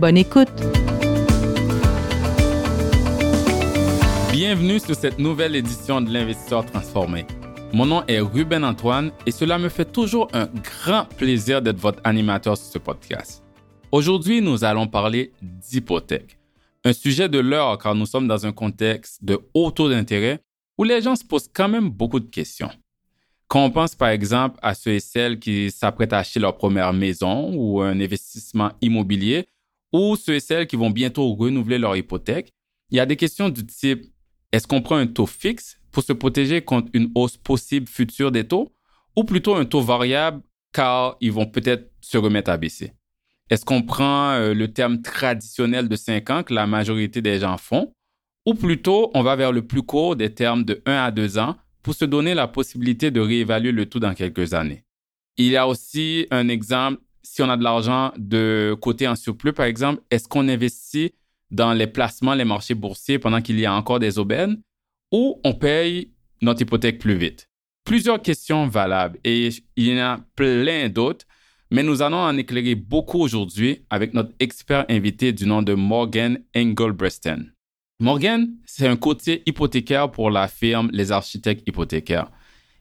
Bonne écoute! Bienvenue sur cette nouvelle édition de l'Investisseur transformé. Mon nom est Ruben Antoine et cela me fait toujours un grand plaisir d'être votre animateur sur ce podcast. Aujourd'hui, nous allons parler d'hypothèque. Un sujet de l'heure car nous sommes dans un contexte de haut taux d'intérêt où les gens se posent quand même beaucoup de questions. Quand on pense par exemple à ceux et celles qui s'apprêtent à acheter leur première maison ou un investissement immobilier, ou ceux et celles qui vont bientôt renouveler leur hypothèque, il y a des questions du type est-ce qu'on prend un taux fixe pour se protéger contre une hausse possible future des taux ou plutôt un taux variable car ils vont peut-être se remettre à baisser? Est-ce qu'on prend euh, le terme traditionnel de 5 ans que la majorité des gens font ou plutôt on va vers le plus court des termes de 1 à 2 ans pour se donner la possibilité de réévaluer le tout dans quelques années? Il y a aussi un exemple si on a de l'argent de côté en surplus, par exemple, est-ce qu'on investit dans les placements, les marchés boursiers pendant qu'il y a encore des aubaines ou on paye notre hypothèque plus vite? Plusieurs questions valables et il y en a plein d'autres, mais nous allons en éclairer beaucoup aujourd'hui avec notre expert invité du nom de Morgan Engelbresten. Morgan, c'est un côté hypothécaire pour la firme Les Architectes Hypothécaires.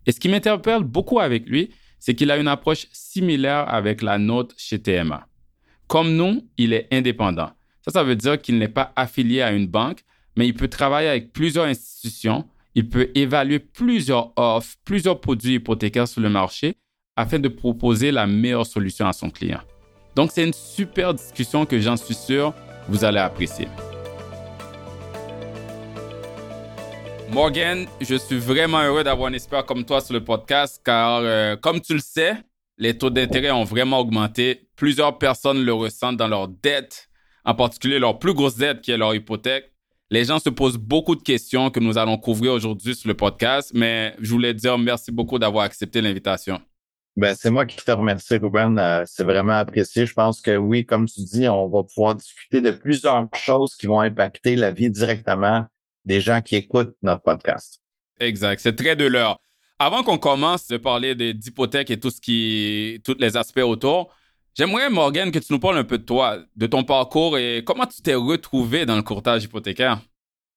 Et ce qui m'interpelle beaucoup avec lui, c'est qu'il a une approche similaire avec la nôtre chez TMA. Comme nous, il est indépendant. Ça, ça veut dire qu'il n'est pas affilié à une banque, mais il peut travailler avec plusieurs institutions, il peut évaluer plusieurs offres, plusieurs produits hypothécaires sur le marché afin de proposer la meilleure solution à son client. Donc, c'est une super discussion que j'en suis sûr vous allez apprécier. Morgan, je suis vraiment heureux d'avoir un expert comme toi sur le podcast car, euh, comme tu le sais, les taux d'intérêt ont vraiment augmenté. Plusieurs personnes le ressentent dans leurs dettes, en particulier leur plus grosse dette qui est leur hypothèque. Les gens se posent beaucoup de questions que nous allons couvrir aujourd'hui sur le podcast, mais je voulais dire merci beaucoup d'avoir accepté l'invitation. Ben, c'est moi qui te remercie, Ruben. Euh, c'est vraiment apprécié. Je pense que oui, comme tu dis, on va pouvoir discuter de plusieurs choses qui vont impacter la vie directement des gens qui écoutent notre podcast. Exact. C'est très de l'heure. Avant qu'on commence de parler d'hypothèques et tout ce qui, tous les aspects autour, j'aimerais, Morgan, que tu nous parles un peu de toi, de ton parcours et comment tu t'es retrouvé dans le courtage hypothécaire?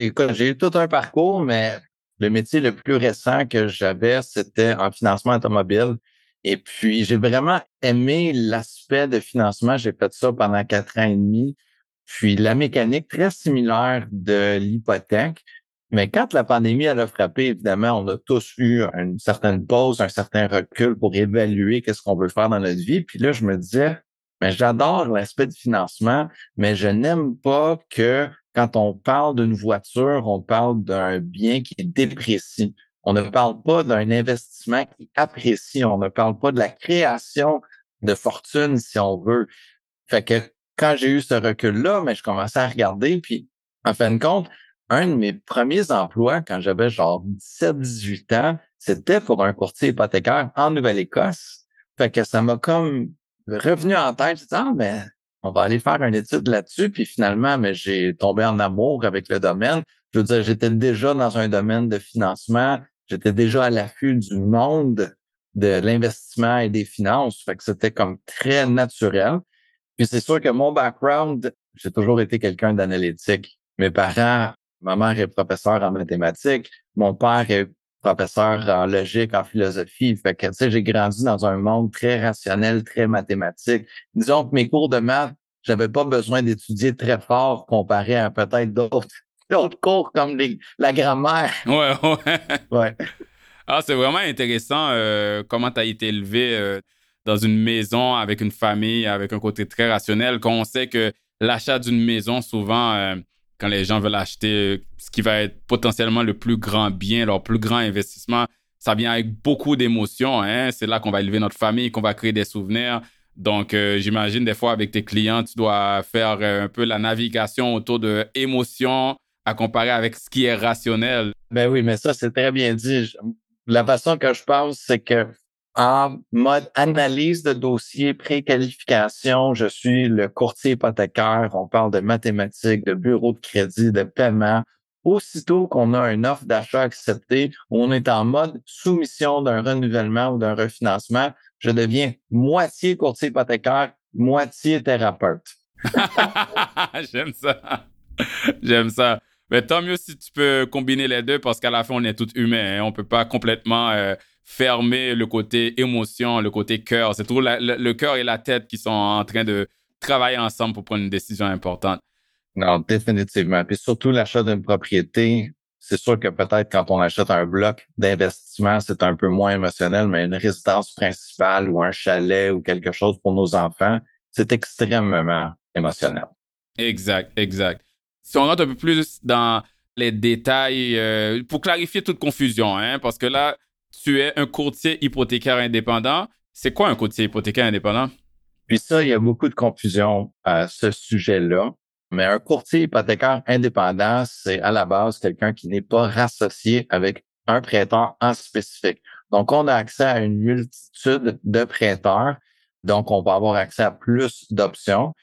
Écoute, j'ai eu tout un parcours, mais le métier le plus récent que j'avais, c'était en financement automobile. Et puis, j'ai vraiment aimé l'aspect de financement. J'ai fait ça pendant quatre ans et demi. Puis la mécanique très similaire de l'hypothèque. Mais quand la pandémie elle a frappé, évidemment, on a tous eu une certaine pause, un certain recul pour évaluer qu'est-ce qu'on veut faire dans notre vie. Puis là, je me disais, mais j'adore l'aspect du financement, mais je n'aime pas que quand on parle d'une voiture, on parle d'un bien qui déprécie. On ne parle pas d'un investissement qui apprécie. On ne parle pas de la création de fortune, si on veut. Fait que quand j'ai eu ce recul-là, mais je commençais à regarder, puis en fin de compte, un de mes premiers emplois quand j'avais genre 17-18 ans, c'était pour un courtier hypothécaire en Nouvelle-Écosse. Fait que ça m'a comme revenu en tête. Je ah, mais on va aller faire une étude là-dessus. Puis finalement, mais j'ai tombé en amour avec le domaine. Je veux dire, j'étais déjà dans un domaine de financement. J'étais déjà à l'affût du monde de l'investissement et des finances. Fait que c'était comme très naturel. Puis c'est sûr que mon background, j'ai toujours été quelqu'un d'analytique. Mes parents, ma mère est professeure en mathématiques, mon père est professeur en logique, en philosophie. Fait que, tu sais, j'ai grandi dans un monde très rationnel, très mathématique. Disons que mes cours de maths, j'avais pas besoin d'étudier très fort comparé à peut-être d'autres, d'autres cours comme la grammaire. Ouais, ouais. ouais. Ah, c'est vraiment intéressant euh, comment tu as été élevé. Euh, dans une maison avec une famille, avec un côté très rationnel, quand on sait que l'achat d'une maison, souvent, euh, quand les gens veulent acheter euh, ce qui va être potentiellement le plus grand bien, leur plus grand investissement, ça vient avec beaucoup d'émotions. Hein? C'est là qu'on va élever notre famille, qu'on va créer des souvenirs. Donc, euh, j'imagine des fois avec tes clients, tu dois faire un peu la navigation autour de émotions à comparer avec ce qui est rationnel. Ben oui, mais ça, c'est très bien dit. La façon que je pense, c'est que en mode analyse de dossier, préqualification, je suis le courtier hypothécaire. On parle de mathématiques, de bureau de crédit, de paiement. Aussitôt qu'on a une offre d'achat acceptée, on est en mode soumission d'un renouvellement ou d'un refinancement, je deviens moitié courtier hypothécaire, moitié thérapeute. J'aime ça. J'aime ça. Mais tant mieux si tu peux combiner les deux parce qu'à la fin, on est tous humains. Hein. On ne peut pas complètement euh, fermer le côté émotion, le côté cœur. C'est toujours le cœur et la tête qui sont en train de travailler ensemble pour prendre une décision importante. Non, définitivement. Puis surtout l'achat d'une propriété, c'est sûr que peut-être quand on achète un bloc d'investissement, c'est un peu moins émotionnel, mais une résidence principale ou un chalet ou quelque chose pour nos enfants, c'est extrêmement émotionnel. Exact, exact. Si on rentre un peu plus dans les détails, euh, pour clarifier toute confusion, hein, parce que là, tu es un courtier hypothécaire indépendant. C'est quoi un courtier hypothécaire indépendant? Puis ça, il y a beaucoup de confusion à ce sujet-là. Mais un courtier hypothécaire indépendant, c'est à la base quelqu'un qui n'est pas rassocié avec un prêteur en spécifique. Donc, on a accès à une multitude de prêteurs. Donc, on va avoir accès à plus d'options.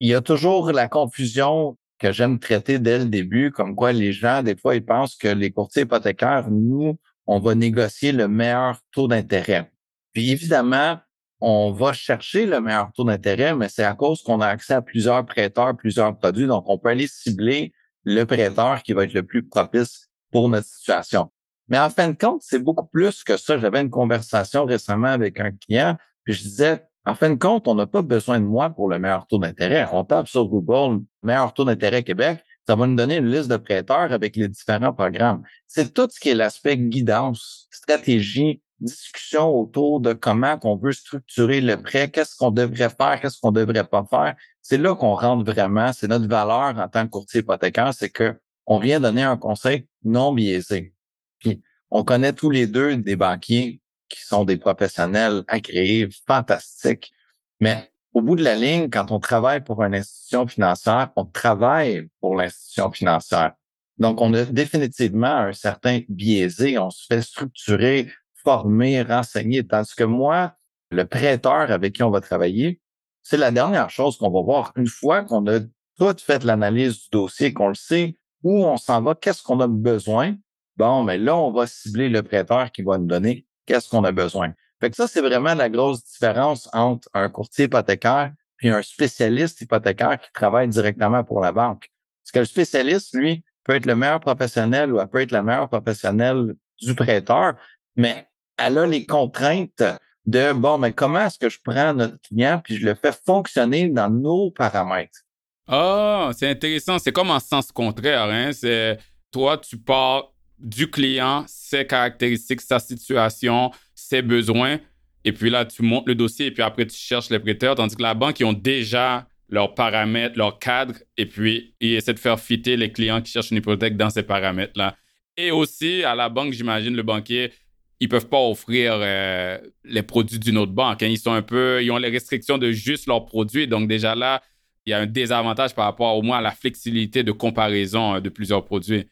Il y a toujours la confusion que j'aime traiter dès le début, comme quoi les gens, des fois, ils pensent que les courtiers hypothécaires, nous, on va négocier le meilleur taux d'intérêt. Puis évidemment, on va chercher le meilleur taux d'intérêt, mais c'est à cause qu'on a accès à plusieurs prêteurs, plusieurs produits. Donc, on peut aller cibler le prêteur qui va être le plus propice pour notre situation. Mais en fin de compte, c'est beaucoup plus que ça. J'avais une conversation récemment avec un client, puis je disais, en fin de compte, on n'a pas besoin de moi pour le meilleur taux d'intérêt. On tape sur Google meilleur taux d'intérêt Québec, ça va nous donner une liste de prêteurs avec les différents programmes. C'est tout ce qui est l'aspect guidance, stratégie, discussion autour de comment qu'on veut structurer le prêt, qu'est-ce qu'on devrait faire, qu'est-ce qu'on devrait pas faire. C'est là qu'on rentre vraiment, c'est notre valeur en tant que courtier hypothécaire, c'est que on vient donner un conseil non biaisé. Puis on connaît tous les deux des banquiers qui sont des professionnels agréés, fantastiques, mais au bout de la ligne, quand on travaille pour une institution financière, on travaille pour l'institution financière. Donc, on a définitivement un certain biaisé. On se fait structurer former, renseigner. Tandis que moi, le prêteur avec qui on va travailler, c'est la dernière chose qu'on va voir. Une fois qu'on a tout fait l'analyse du dossier, qu'on le sait où on s'en va, qu'est-ce qu'on a besoin, bon, mais là, on va cibler le prêteur qui va nous donner qu'est-ce qu'on a besoin. Fait que ça, c'est vraiment la grosse différence entre un courtier hypothécaire et un spécialiste hypothécaire qui travaille directement pour la banque. Parce que le spécialiste, lui, peut être le meilleur professionnel ou peut être la meilleure professionnelle du prêteur, mais elle a les contraintes de bon, mais comment est-ce que je prends notre client puis je le fais fonctionner dans nos paramètres? Ah, c'est intéressant. C'est comme en sens contraire. Hein? C'est toi, tu pars du client, ses caractéristiques, sa situation, ses besoins, et puis là, tu montes le dossier et puis après, tu cherches les prêteurs, tandis que la banque, ils ont déjà leurs paramètres, leurs cadres, et puis ils essaient de faire fitter les clients qui cherchent une hypothèque dans ces paramètres-là. Et aussi, à la banque, j'imagine, le banquier, ils peuvent pas offrir euh, les produits d'une autre banque. Hein. Ils sont un peu, ils ont les restrictions de juste leurs produits. Donc déjà là, il y a un désavantage par rapport au moins à la flexibilité de comparaison euh, de plusieurs produits.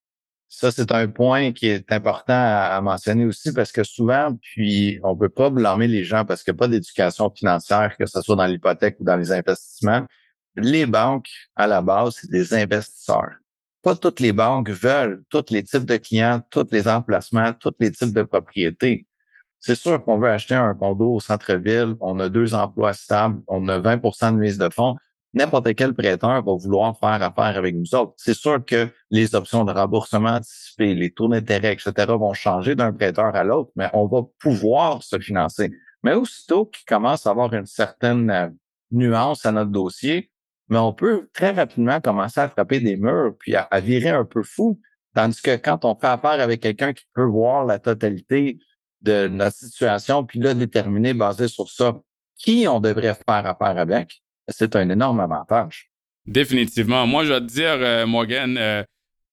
Ça, c'est un point qui est important à, mentionner aussi parce que souvent, puis on peut pas blâmer les gens parce qu'il n'y a pas d'éducation financière, que ce soit dans l'hypothèque ou dans les investissements. Les banques, à la base, c'est des investisseurs pas toutes les banques veulent tous les types de clients, tous les emplacements, tous les types de propriétés. C'est sûr qu'on veut acheter un condo au centre-ville, on a deux emplois stables, on a 20% de mise de fonds. N'importe quel prêteur va vouloir faire affaire avec nous autres. C'est sûr que les options de remboursement anticipé, les taux d'intérêt, etc. vont changer d'un prêteur à l'autre, mais on va pouvoir se financer. Mais aussitôt qu'il commence à avoir une certaine euh, nuance à notre dossier, mais on peut très rapidement commencer à frapper des murs puis à, virer un peu fou. Tandis que quand on fait affaire avec quelqu'un qui peut voir la totalité de notre situation, puis là, déterminer, basé sur ça, qui on devrait faire affaire avec, c'est un énorme avantage. Définitivement. Moi, je vais te dire, euh, Morgan, euh,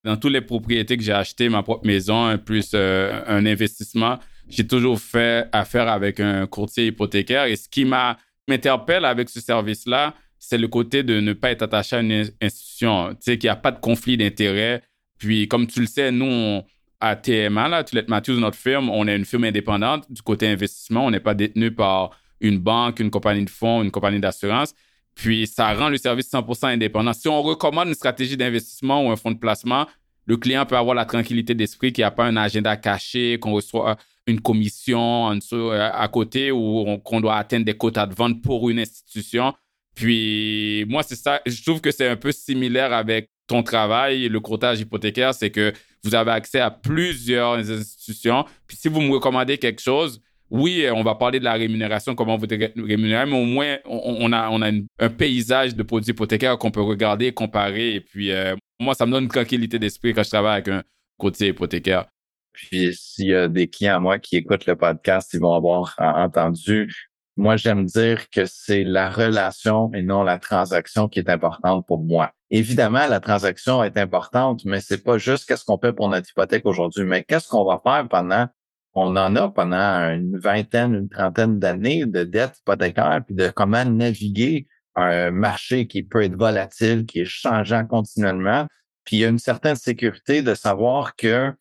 dans toutes les propriétés que j'ai achetées, ma propre maison, plus euh, un investissement, j'ai toujours fait affaire avec un courtier hypothécaire. Et ce qui m'interpelle avec ce service-là, c'est le côté de ne pas être attaché à une institution, tu sais, qu'il n'y a pas de conflit d'intérêts. Puis, comme tu le sais, nous, à TMA, là, Tulette Matthews, notre firme, on est une firme indépendante du côté investissement. On n'est pas détenu par une banque, une compagnie de fonds, une compagnie d'assurance. Puis, ça rend le service 100% indépendant. Si on recommande une stratégie d'investissement ou un fonds de placement, le client peut avoir la tranquillité d'esprit qu'il n'y a pas un agenda caché, qu'on reçoit une commission euh, à côté ou qu'on doit atteindre des quotas de vente pour une institution. Puis moi, c'est ça, je trouve que c'est un peu similaire avec ton travail, le courtage hypothécaire, c'est que vous avez accès à plusieurs institutions. Puis si vous me recommandez quelque chose, oui, on va parler de la rémunération, comment vous rémunérez, mais au moins, on, a, un paysage de produits hypothécaires qu'on peut regarder, comparer. Et puis, euh, moi, ça me donne une tranquillité d'esprit quand je travaille avec un courtier hypothécaire. Puis s'il y a des clients à moi qui écoutent le podcast, ils vont avoir entendu. Moi, j'aime dire que c'est la relation et non la transaction qui est importante pour moi. Évidemment, la transaction est importante, mais c'est pas juste qu'est-ce qu'on fait pour notre hypothèque aujourd'hui, mais qu'est-ce qu'on va faire pendant on en a pendant une vingtaine, une trentaine d'années de dettes hypothécaires, puis de comment naviguer un marché qui peut être volatile, qui est changeant continuellement. Puis il y a une certaine sécurité de savoir que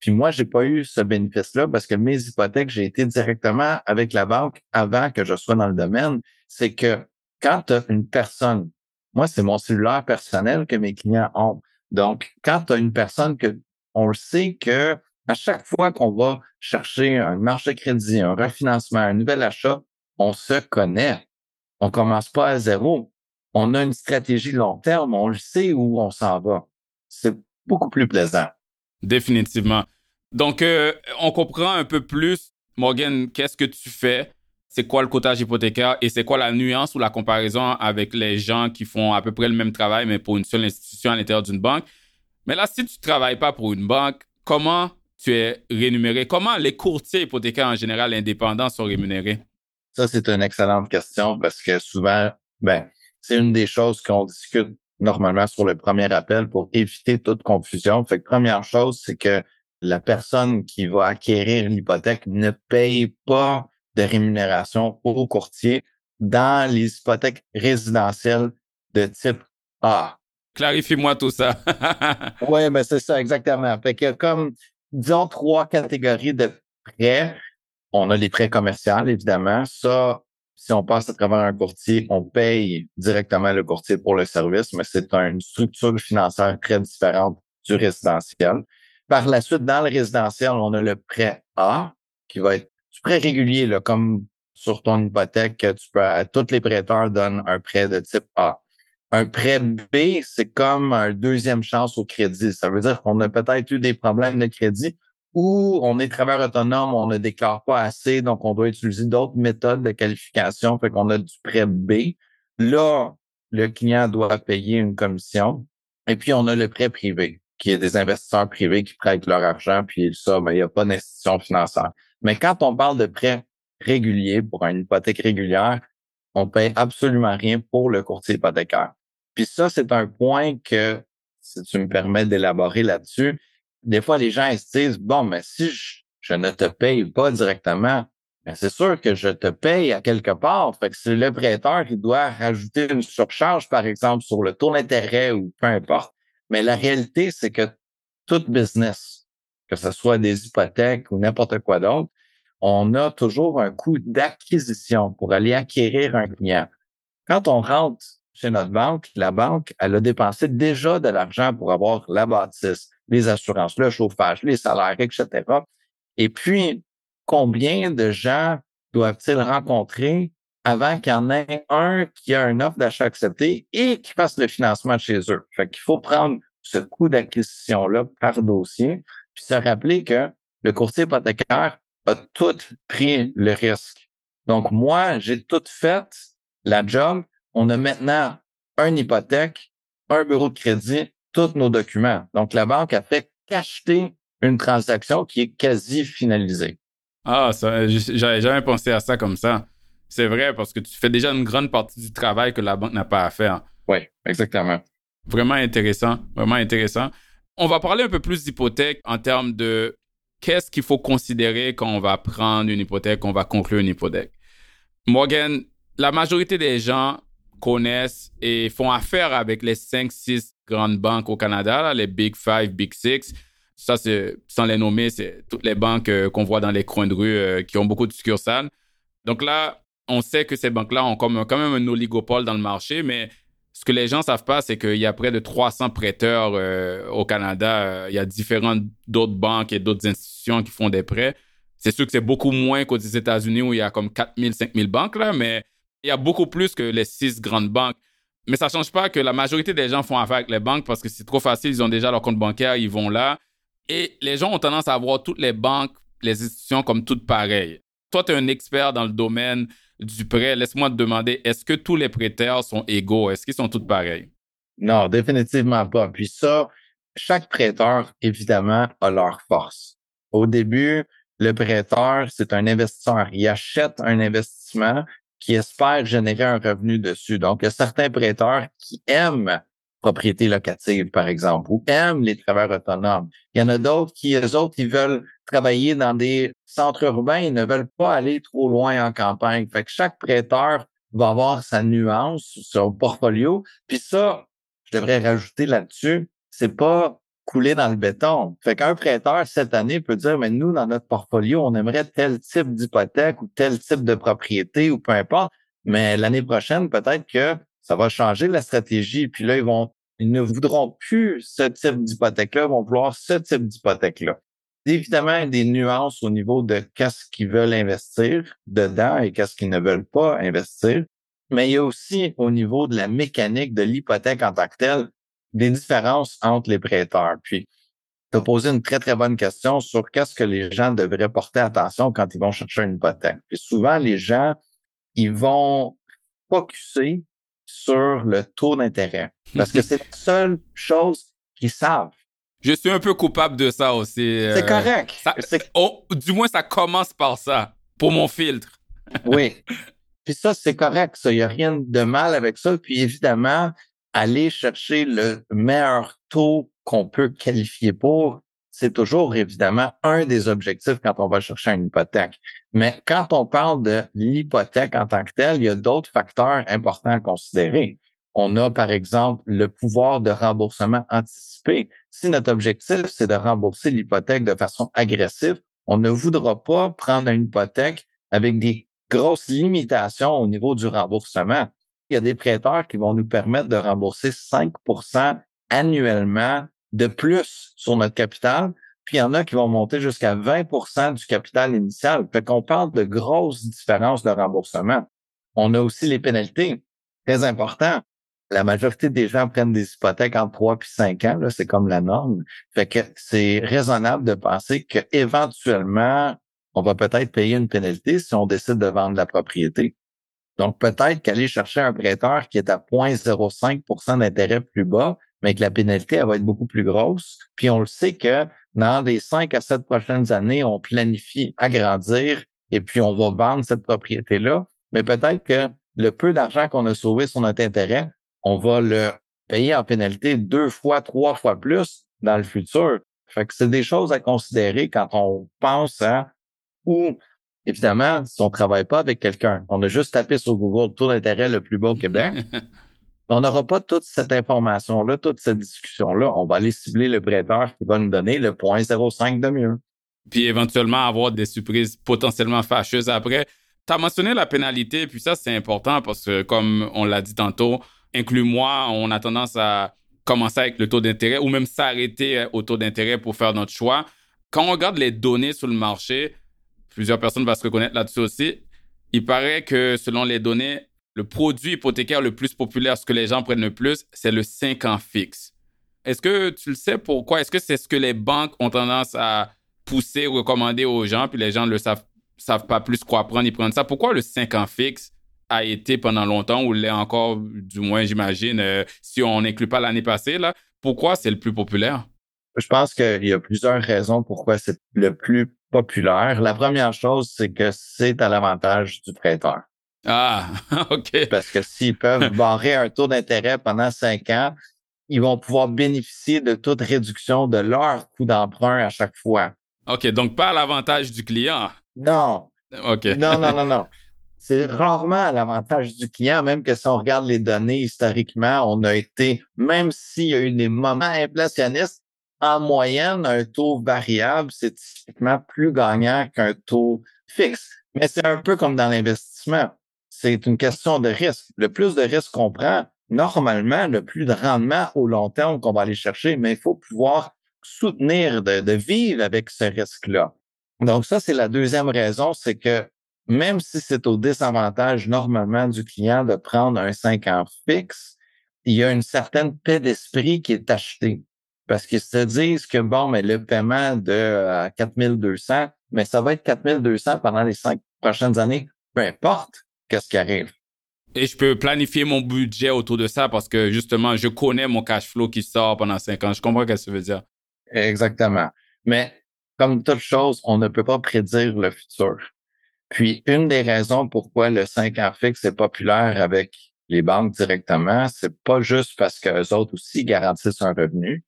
puis moi, j'ai pas eu ce bénéfice-là parce que mes hypothèques, j'ai été directement avec la banque avant que je sois dans le domaine. C'est que quand tu as une personne, moi, c'est mon cellulaire personnel que mes clients ont. Donc, quand tu as une personne que on sait que à chaque fois qu'on va chercher un marché crédit, un refinancement, un nouvel achat, on se connaît. On commence pas à zéro. On a une stratégie long terme, on le sait où on s'en va. C'est beaucoup plus plaisant. Définitivement. Donc, euh, on comprend un peu plus, Morgan, qu'est-ce que tu fais, c'est quoi le cotage hypothécaire et c'est quoi la nuance ou la comparaison avec les gens qui font à peu près le même travail, mais pour une seule institution à l'intérieur d'une banque? Mais là, si tu ne travailles pas pour une banque, comment tu es rémunéré? Comment les courtiers hypothécaires en général indépendants sont rémunérés? Ça, c'est une excellente question parce que souvent, ben, c'est une des choses qu'on discute normalement sur le premier appel pour éviter toute confusion. Fait que première chose, c'est que la personne qui va acquérir une hypothèque ne paye pas de rémunération au courtier dans les hypothèques résidentielles de type A. Clarifie-moi tout ça. oui, mais c'est ça, exactement. Fait que comme, disons, trois catégories de prêts. On a les prêts commerciaux, évidemment. Ça, si on passe à travers un courtier, on paye directement le courtier pour le service, mais c'est une structure financière très différente du résidentiel. Par la suite, dans le résidentiel, on a le prêt A, qui va être du prêt régulier, là, comme sur ton hypothèque, tu peux, tous les prêteurs donnent un prêt de type A. Un prêt B, c'est comme un deuxième chance au crédit. Ça veut dire qu'on a peut-être eu des problèmes de crédit, ou on est travailleur autonome, on ne déclare pas assez, donc on doit utiliser d'autres méthodes de qualification, fait qu'on a du prêt B. Là, le client doit payer une commission. Et puis, on a le prêt privé, qui est des investisseurs privés qui prêtent leur argent, puis ça, ben, il n'y a pas d'institution financière. Mais quand on parle de prêt régulier pour une hypothèque régulière, on paye absolument rien pour le courtier hypothécaire. Puis ça, c'est un point que, si tu me permets d'élaborer là-dessus, des fois, les gens se disent, bon, mais si je, ne te paye pas directement, ben, c'est sûr que je te paye à quelque part. Fait que c'est le prêteur qui doit rajouter une surcharge, par exemple, sur le taux d'intérêt ou peu importe. Mais la réalité, c'est que tout business, que ce soit des hypothèques ou n'importe quoi d'autre, on a toujours un coût d'acquisition pour aller acquérir un client. Quand on rentre chez notre banque, la banque, elle a dépensé déjà de l'argent pour avoir la bâtisse, les assurances, le chauffage, les salaires, etc. Et puis, combien de gens doivent-ils rencontrer avant qu'il y en ait un qui a une offre d'achat acceptée et qui fasse le financement chez eux? Fait qu'il faut prendre ce coût d'acquisition-là par dossier, puis se rappeler que le courtier hypothécaire a tout pris le risque. Donc, moi, j'ai tout fait la job. On a maintenant une hypothèque, un bureau de crédit, tous nos documents. Donc, la banque a fait qu'acheter une transaction qui est quasi finalisée. Ah, ça, j'avais jamais pensé à ça comme ça. C'est vrai parce que tu fais déjà une grande partie du travail que la banque n'a pas à faire. Oui, exactement. Vraiment intéressant, vraiment intéressant. On va parler un peu plus d'hypothèque en termes de qu'est-ce qu'il faut considérer quand on va prendre une hypothèque, quand on va conclure une hypothèque. Morgan, la majorité des gens connaissent et font affaire avec les 5-6 grandes banques au Canada, les Big Five, Big Six. Ça, c'est, sans les nommer, c'est toutes les banques euh, qu'on voit dans les coins de rue euh, qui ont beaucoup de succursales. Donc là, on sait que ces banques-là ont comme, quand même un oligopole dans le marché, mais ce que les gens savent pas, c'est qu'il y a près de 300 prêteurs euh, au Canada. Il y a différentes d'autres banques et d'autres institutions qui font des prêts. C'est sûr que c'est beaucoup moins qu'aux États-Unis où il y a comme 4000, 5000 banques, là, mais il y a beaucoup plus que les six grandes banques. Mais ça ne change pas que la majorité des gens font affaire avec les banques parce que c'est trop facile, ils ont déjà leur compte bancaire, ils vont là. Et les gens ont tendance à voir toutes les banques, les institutions comme toutes pareilles. Toi, tu es un expert dans le domaine du prêt. Laisse-moi te demander, est-ce que tous les prêteurs sont égaux? Est-ce qu'ils sont tous pareils? Non, définitivement pas. Puis ça, chaque prêteur, évidemment, a leur force. Au début, le prêteur, c'est un investisseur. Il achète un investissement qui espère générer un revenu dessus. Donc, il y a certains prêteurs qui aiment propriété locative, par exemple, ou aiment les travailleurs autonomes. Il y en a d'autres qui, eux autres, ils veulent travailler dans des centres urbains, ils ne veulent pas aller trop loin en campagne. Fait que chaque prêteur va avoir sa nuance, son portfolio. Puis ça, je devrais rajouter là-dessus, c'est pas couler dans le béton. Fait qu'un prêteur cette année peut dire, mais nous, dans notre portfolio, on aimerait tel type d'hypothèque ou tel type de propriété ou peu importe. Mais l'année prochaine, peut-être que ça va changer la stratégie. Puis là, ils vont, ils ne voudront plus ce type d'hypothèque-là, ils vont vouloir ce type d'hypothèque-là. Évidemment, des nuances au niveau de qu'est-ce qu'ils veulent investir dedans et qu'est-ce qu'ils ne veulent pas investir. Mais il y a aussi au niveau de la mécanique de l'hypothèque en tant que telle, des différences entre les prêteurs. Puis, tu as posé une très, très bonne question sur qu'est-ce que les gens devraient porter attention quand ils vont chercher une hypothèque. Puis souvent, les gens, ils vont focuser sur le taux d'intérêt parce que c'est la seule chose qu'ils savent. Je suis un peu coupable de ça aussi. Euh, c'est correct. oh, du moins, ça commence par ça, pour mon filtre. oui. Puis ça, c'est correct. Il n'y a rien de mal avec ça. Puis évidemment, aller chercher le meilleur taux qu'on peut qualifier pour, c'est toujours évidemment un des objectifs quand on va chercher une hypothèque. Mais quand on parle de l'hypothèque en tant que telle, il y a d'autres facteurs importants à considérer. On a, par exemple, le pouvoir de remboursement anticipé. Si notre objectif, c'est de rembourser l'hypothèque de façon agressive, on ne voudra pas prendre une hypothèque avec des grosses limitations au niveau du remboursement il y a des prêteurs qui vont nous permettre de rembourser 5% annuellement de plus sur notre capital. Puis il y en a qui vont monter jusqu'à 20% du capital initial. Fait qu'on parle de grosses différences de remboursement. On a aussi les pénalités. Très important. La majorité des gens prennent des hypothèques en 3 puis 5 ans. C'est comme la norme. Fait que c'est raisonnable de penser qu'éventuellement, on va peut-être payer une pénalité si on décide de vendre la propriété. Donc, peut-être qu'aller chercher un prêteur qui est à 0,05% d'intérêt plus bas, mais que la pénalité, elle va être beaucoup plus grosse. Puis, on le sait que dans les cinq à sept prochaines années, on planifie agrandir et puis on va vendre cette propriété-là. Mais peut-être que le peu d'argent qu'on a sauvé sur notre intérêt, on va le payer en pénalité deux fois, trois fois plus dans le futur. Fait que c'est des choses à considérer quand on pense à où Évidemment, si on ne travaille pas avec quelqu'un, on a juste tapé sur Google taux d'intérêt le plus bas au Québec, on n'aura pas toute cette information-là, toute cette discussion-là. On va aller cibler le prêteur qui va nous donner le 0.05 de mieux. Puis éventuellement avoir des surprises potentiellement fâcheuses après. Tu as mentionné la pénalité, puis ça, c'est important parce que, comme on l'a dit tantôt, inclus-moi, on a tendance à commencer avec le taux d'intérêt ou même s'arrêter au taux d'intérêt pour faire notre choix. Quand on regarde les données sur le marché, plusieurs personnes vont se reconnaître là-dessus aussi. Il paraît que selon les données, le produit hypothécaire le plus populaire, ce que les gens prennent le plus, c'est le 5 ans fixe. Est-ce que tu le sais pourquoi? Est-ce que c'est ce que les banques ont tendance à pousser, recommander aux gens, puis les gens ne le savent, pas plus quoi prendre, ils prennent ça? Pourquoi le 5 ans fixe a été pendant longtemps, ou l'est encore, du moins, j'imagine, euh, si on n'inclut pas l'année passée, pourquoi c'est le plus populaire? Je pense qu'il y a plusieurs raisons pourquoi c'est le plus populaire. La première chose, c'est que c'est à l'avantage du prêteur. Ah, OK. Parce que s'ils peuvent barrer un taux d'intérêt pendant cinq ans, ils vont pouvoir bénéficier de toute réduction de leur coût d'emprunt à chaque fois. OK, donc pas à l'avantage du client. Non. OK. Non, non, non, non. c'est rarement à l'avantage du client, même que si on regarde les données historiquement, on a été, même s'il y a eu des moments inflationnistes, en moyenne, un taux variable, c'est typiquement plus gagnant qu'un taux fixe. Mais c'est un peu comme dans l'investissement. C'est une question de risque. Le plus de risques qu'on prend, normalement, le plus de rendement au long terme qu'on va aller chercher, mais il faut pouvoir soutenir de, de vivre avec ce risque-là. Donc ça, c'est la deuxième raison, c'est que même si c'est au désavantage normalement du client de prendre un 5 ans fixe, il y a une certaine paix d'esprit qui est achetée. Parce qu'ils se disent que, bon, mais le paiement de 4200, euh, mais ça va être 4200 pendant les cinq prochaines années, peu importe qu'est-ce qui arrive. Et je peux planifier mon budget autour de ça parce que justement, je connais mon cash flow qui sort pendant cinq ans. Je comprends ce que ça veut dire. Exactement. Mais comme toute chose, on ne peut pas prédire le futur. Puis, une des raisons pourquoi le 5 ans fixe est populaire avec les banques directement, c'est pas juste parce qu'eux autres aussi garantissent un revenu,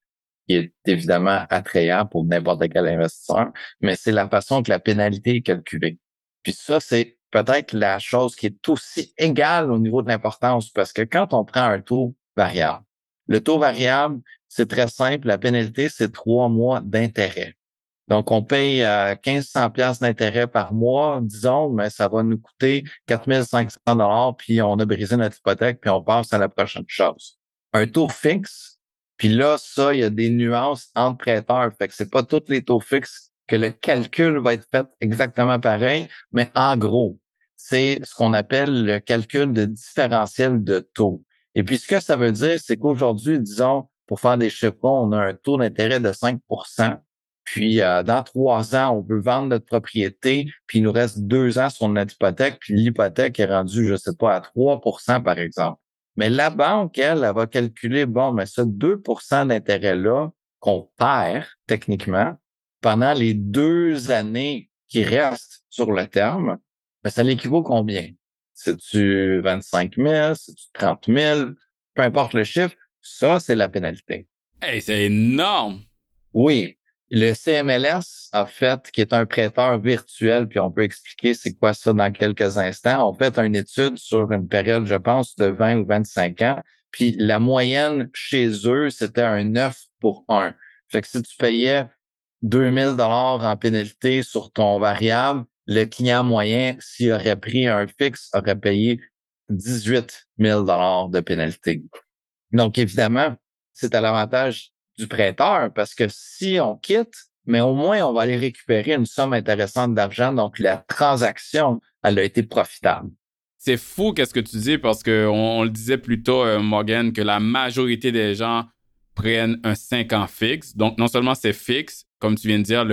est évidemment attrayant pour n'importe quel investisseur, mais c'est la façon que la pénalité est calculée. Puis ça, c'est peut-être la chose qui est aussi égale au niveau de l'importance, parce que quand on prend un taux variable, le taux variable, c'est très simple, la pénalité, c'est trois mois d'intérêt. Donc, on paye euh, 1500 pièces d'intérêt par mois, disons, mais ça va nous coûter 4500 dollars, puis on a brisé notre hypothèque, puis on passe à la prochaine chose. Un taux fixe, puis là, ça, il y a des nuances entre prêteurs. Fait que c'est pas tous les taux fixes que le calcul va être fait exactement pareil, mais en gros, c'est ce qu'on appelle le calcul de différentiel de taux. Et puis, ce que ça veut dire, c'est qu'aujourd'hui, disons, pour faire des chiffres, on a un taux d'intérêt de 5% puis euh, dans trois ans, on veut vendre notre propriété, puis il nous reste deux ans sur notre hypothèque, puis l'hypothèque est rendue, je sais pas, à 3% par exemple. Mais la banque, elle, elle va calculer, bon, mais ce 2% d'intérêt-là qu'on perd techniquement pendant les deux années qui restent sur le terme, ben, ça l'équivaut combien? C'est-tu 25 000? C'est-tu 30 000? Peu importe le chiffre, ça, c'est la pénalité. Hey, c'est énorme! Oui. Le CMLS, en fait, qui est un prêteur virtuel, puis on peut expliquer c'est quoi ça dans quelques instants. On fait une étude sur une période, je pense, de 20 ou 25 ans. Puis la moyenne chez eux, c'était un 9 pour 1. Fait que si tu payais 2000 dollars en pénalité sur ton variable, le client moyen, s'il aurait pris un fixe, aurait payé 18 000 dollars de pénalité. Donc, évidemment, c'est à l'avantage du prêteur parce que si on quitte, mais au moins on va aller récupérer une somme intéressante d'argent. Donc la transaction, elle a été profitable. C'est fou qu'est-ce que tu dis parce que on, le disait plus tôt, euh, Morgan, que la majorité des gens prennent un 5 ans fixe. Donc non seulement c'est fixe, comme tu viens de dire,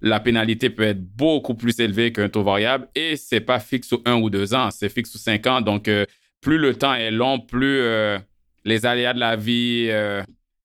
la pénalité peut être beaucoup plus élevée qu'un taux variable et c'est pas fixe sur un ou deux ans, c'est fixe sur cinq ans. Donc euh, plus le temps est long, plus euh, les aléas de la vie,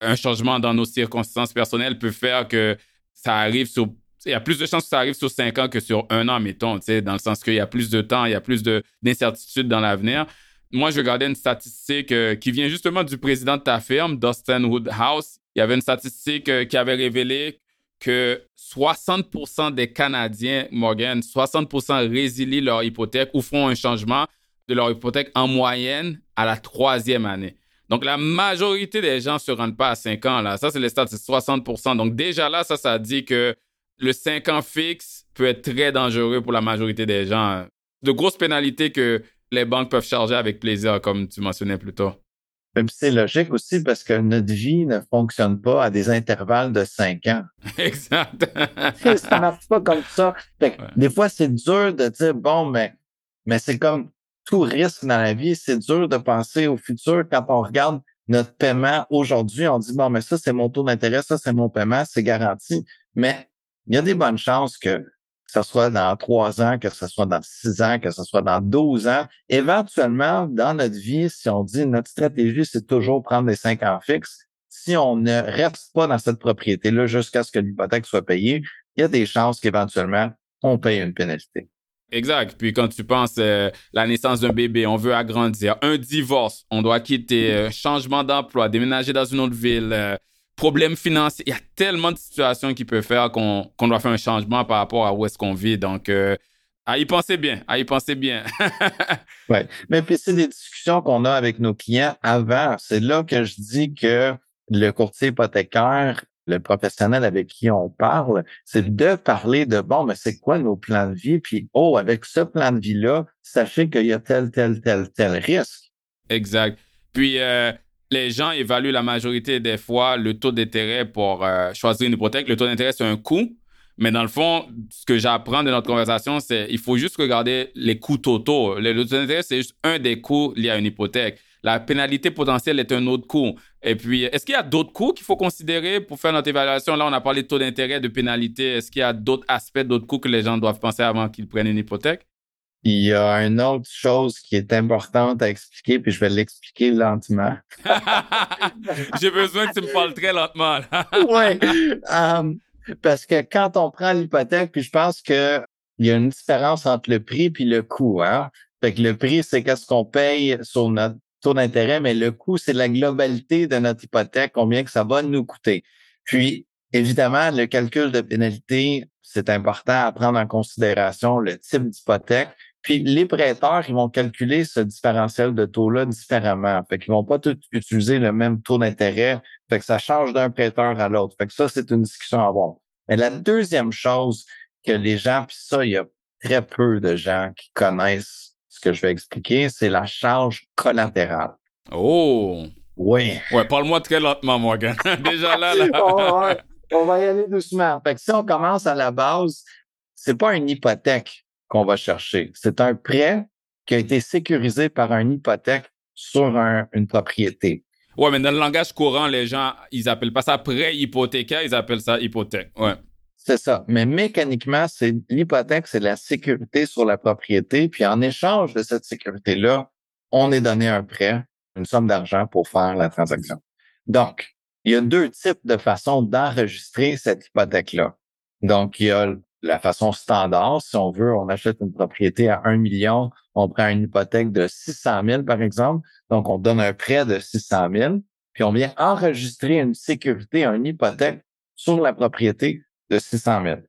un changement dans nos circonstances personnelles peut faire que ça arrive sur. Il y a plus de chances que ça arrive sur cinq ans que sur un an, mettons, dans le sens qu'il y a plus de temps, il y a plus d'incertitudes dans l'avenir. Moi, je regardais une statistique euh, qui vient justement du président de ta firme, Dustin Woodhouse. Il y avait une statistique euh, qui avait révélé que 60% des Canadiens, Morgan, 60% résilient leur hypothèque ou font un changement de leur hypothèque en moyenne à la troisième année. Donc, la majorité des gens ne se rendent pas à 5 ans. Là. Ça, c'est les stats, c'est 60% Donc, déjà là, ça, ça dit que le 5 ans fixe peut être très dangereux pour la majorité des gens. De grosses pénalités que les banques peuvent charger avec plaisir, comme tu mentionnais plus tôt. C'est logique aussi parce que notre vie ne fonctionne pas à des intervalles de 5 ans. Exact. ça marche pas comme ça. Des fois, c'est dur de dire, bon, mais, mais c'est comme tout risque dans la vie, c'est dur de penser au futur quand on regarde notre paiement aujourd'hui. On dit, bon, mais ça, c'est mon taux d'intérêt, ça, c'est mon paiement, c'est garanti. Mais il y a des bonnes chances que ce soit dans trois ans, que ce soit dans six ans, que ce soit dans douze ans. Éventuellement, dans notre vie, si on dit notre stratégie, c'est toujours prendre des cinq ans fixes, si on ne reste pas dans cette propriété-là jusqu'à ce que l'hypothèque soit payée, il y a des chances qu'éventuellement, on paye une pénalité. Exact. Puis quand tu penses euh, la naissance d'un bébé, on veut agrandir, un divorce, on doit quitter, euh, changement d'emploi, déménager dans une autre ville, euh, problème financier. Il y a tellement de situations qui peuvent faire qu'on doit faire un changement par rapport à où est-ce qu'on vit. Donc, À y penser bien, à y penser bien. oui, mais puis c'est des discussions qu'on a avec nos clients avant. C'est là que je dis que le courtier hypothécaire, le professionnel avec qui on parle, c'est de parler de bon, mais c'est quoi nos plans de vie? Puis, oh, avec ce plan de vie-là, sachez qu'il y a tel, tel, tel, tel risque. Exact. Puis, euh, les gens évaluent la majorité des fois le taux d'intérêt pour euh, choisir une hypothèque. Le taux d'intérêt, c'est un coût. Mais dans le fond, ce que j'apprends de notre conversation, c'est il faut juste regarder les coûts totaux. Le taux d'intérêt, c'est juste un des coûts liés à une hypothèque. La pénalité potentielle est un autre coût. Et puis, est-ce qu'il y a d'autres coûts qu'il faut considérer pour faire notre évaluation? Là, on a parlé de taux d'intérêt, de pénalité. Est-ce qu'il y a d'autres aspects, d'autres coûts que les gens doivent penser avant qu'ils prennent une hypothèque? Il y a une autre chose qui est importante à expliquer, puis je vais l'expliquer lentement. J'ai besoin que tu me parles très lentement. oui. Um, parce que quand on prend l'hypothèque, puis je pense que il y a une différence entre le prix puis le coût. Hein? Fait que le prix, c'est qu'est-ce qu'on paye sur notre taux d'intérêt, mais le coût, c'est la globalité de notre hypothèque, combien que ça va nous coûter. Puis, évidemment, le calcul de pénalité, c'est important à prendre en considération le type d'hypothèque. Puis les prêteurs, ils vont calculer ce différentiel de taux-là différemment. Fait qu'ils vont pas tous utiliser le même taux d'intérêt. Fait que ça change d'un prêteur à l'autre. Fait que ça, c'est une discussion à avoir. Mais la deuxième chose que les gens, puis ça, il y a très peu de gens qui connaissent que je vais expliquer, c'est la charge collatérale. Oh! Oui. Ouais, parle-moi très lentement, Morgan. Déjà là, là. on, va, y aller doucement. Fait que si on commence à la base, c'est pas une hypothèque qu'on va chercher. C'est un prêt qui a été sécurisé par une hypothèque sur une propriété. Ouais, mais dans le langage courant, les gens, ils appellent pas ça prêt hypothécaire, ils appellent ça hypothèque. Ouais. C'est ça. Mais mécaniquement, c'est l'hypothèque, c'est la sécurité sur la propriété. Puis en échange de cette sécurité-là, on est donné un prêt, une somme d'argent pour faire la transaction. Donc, il y a deux types de façons d'enregistrer cette hypothèque-là. Donc, il y a la façon standard. Si on veut, on achète une propriété à 1 million, on prend une hypothèque de 600 000, par exemple. Donc, on donne un prêt de 600 000, puis on vient enregistrer une sécurité, une hypothèque sur la propriété de 600 000.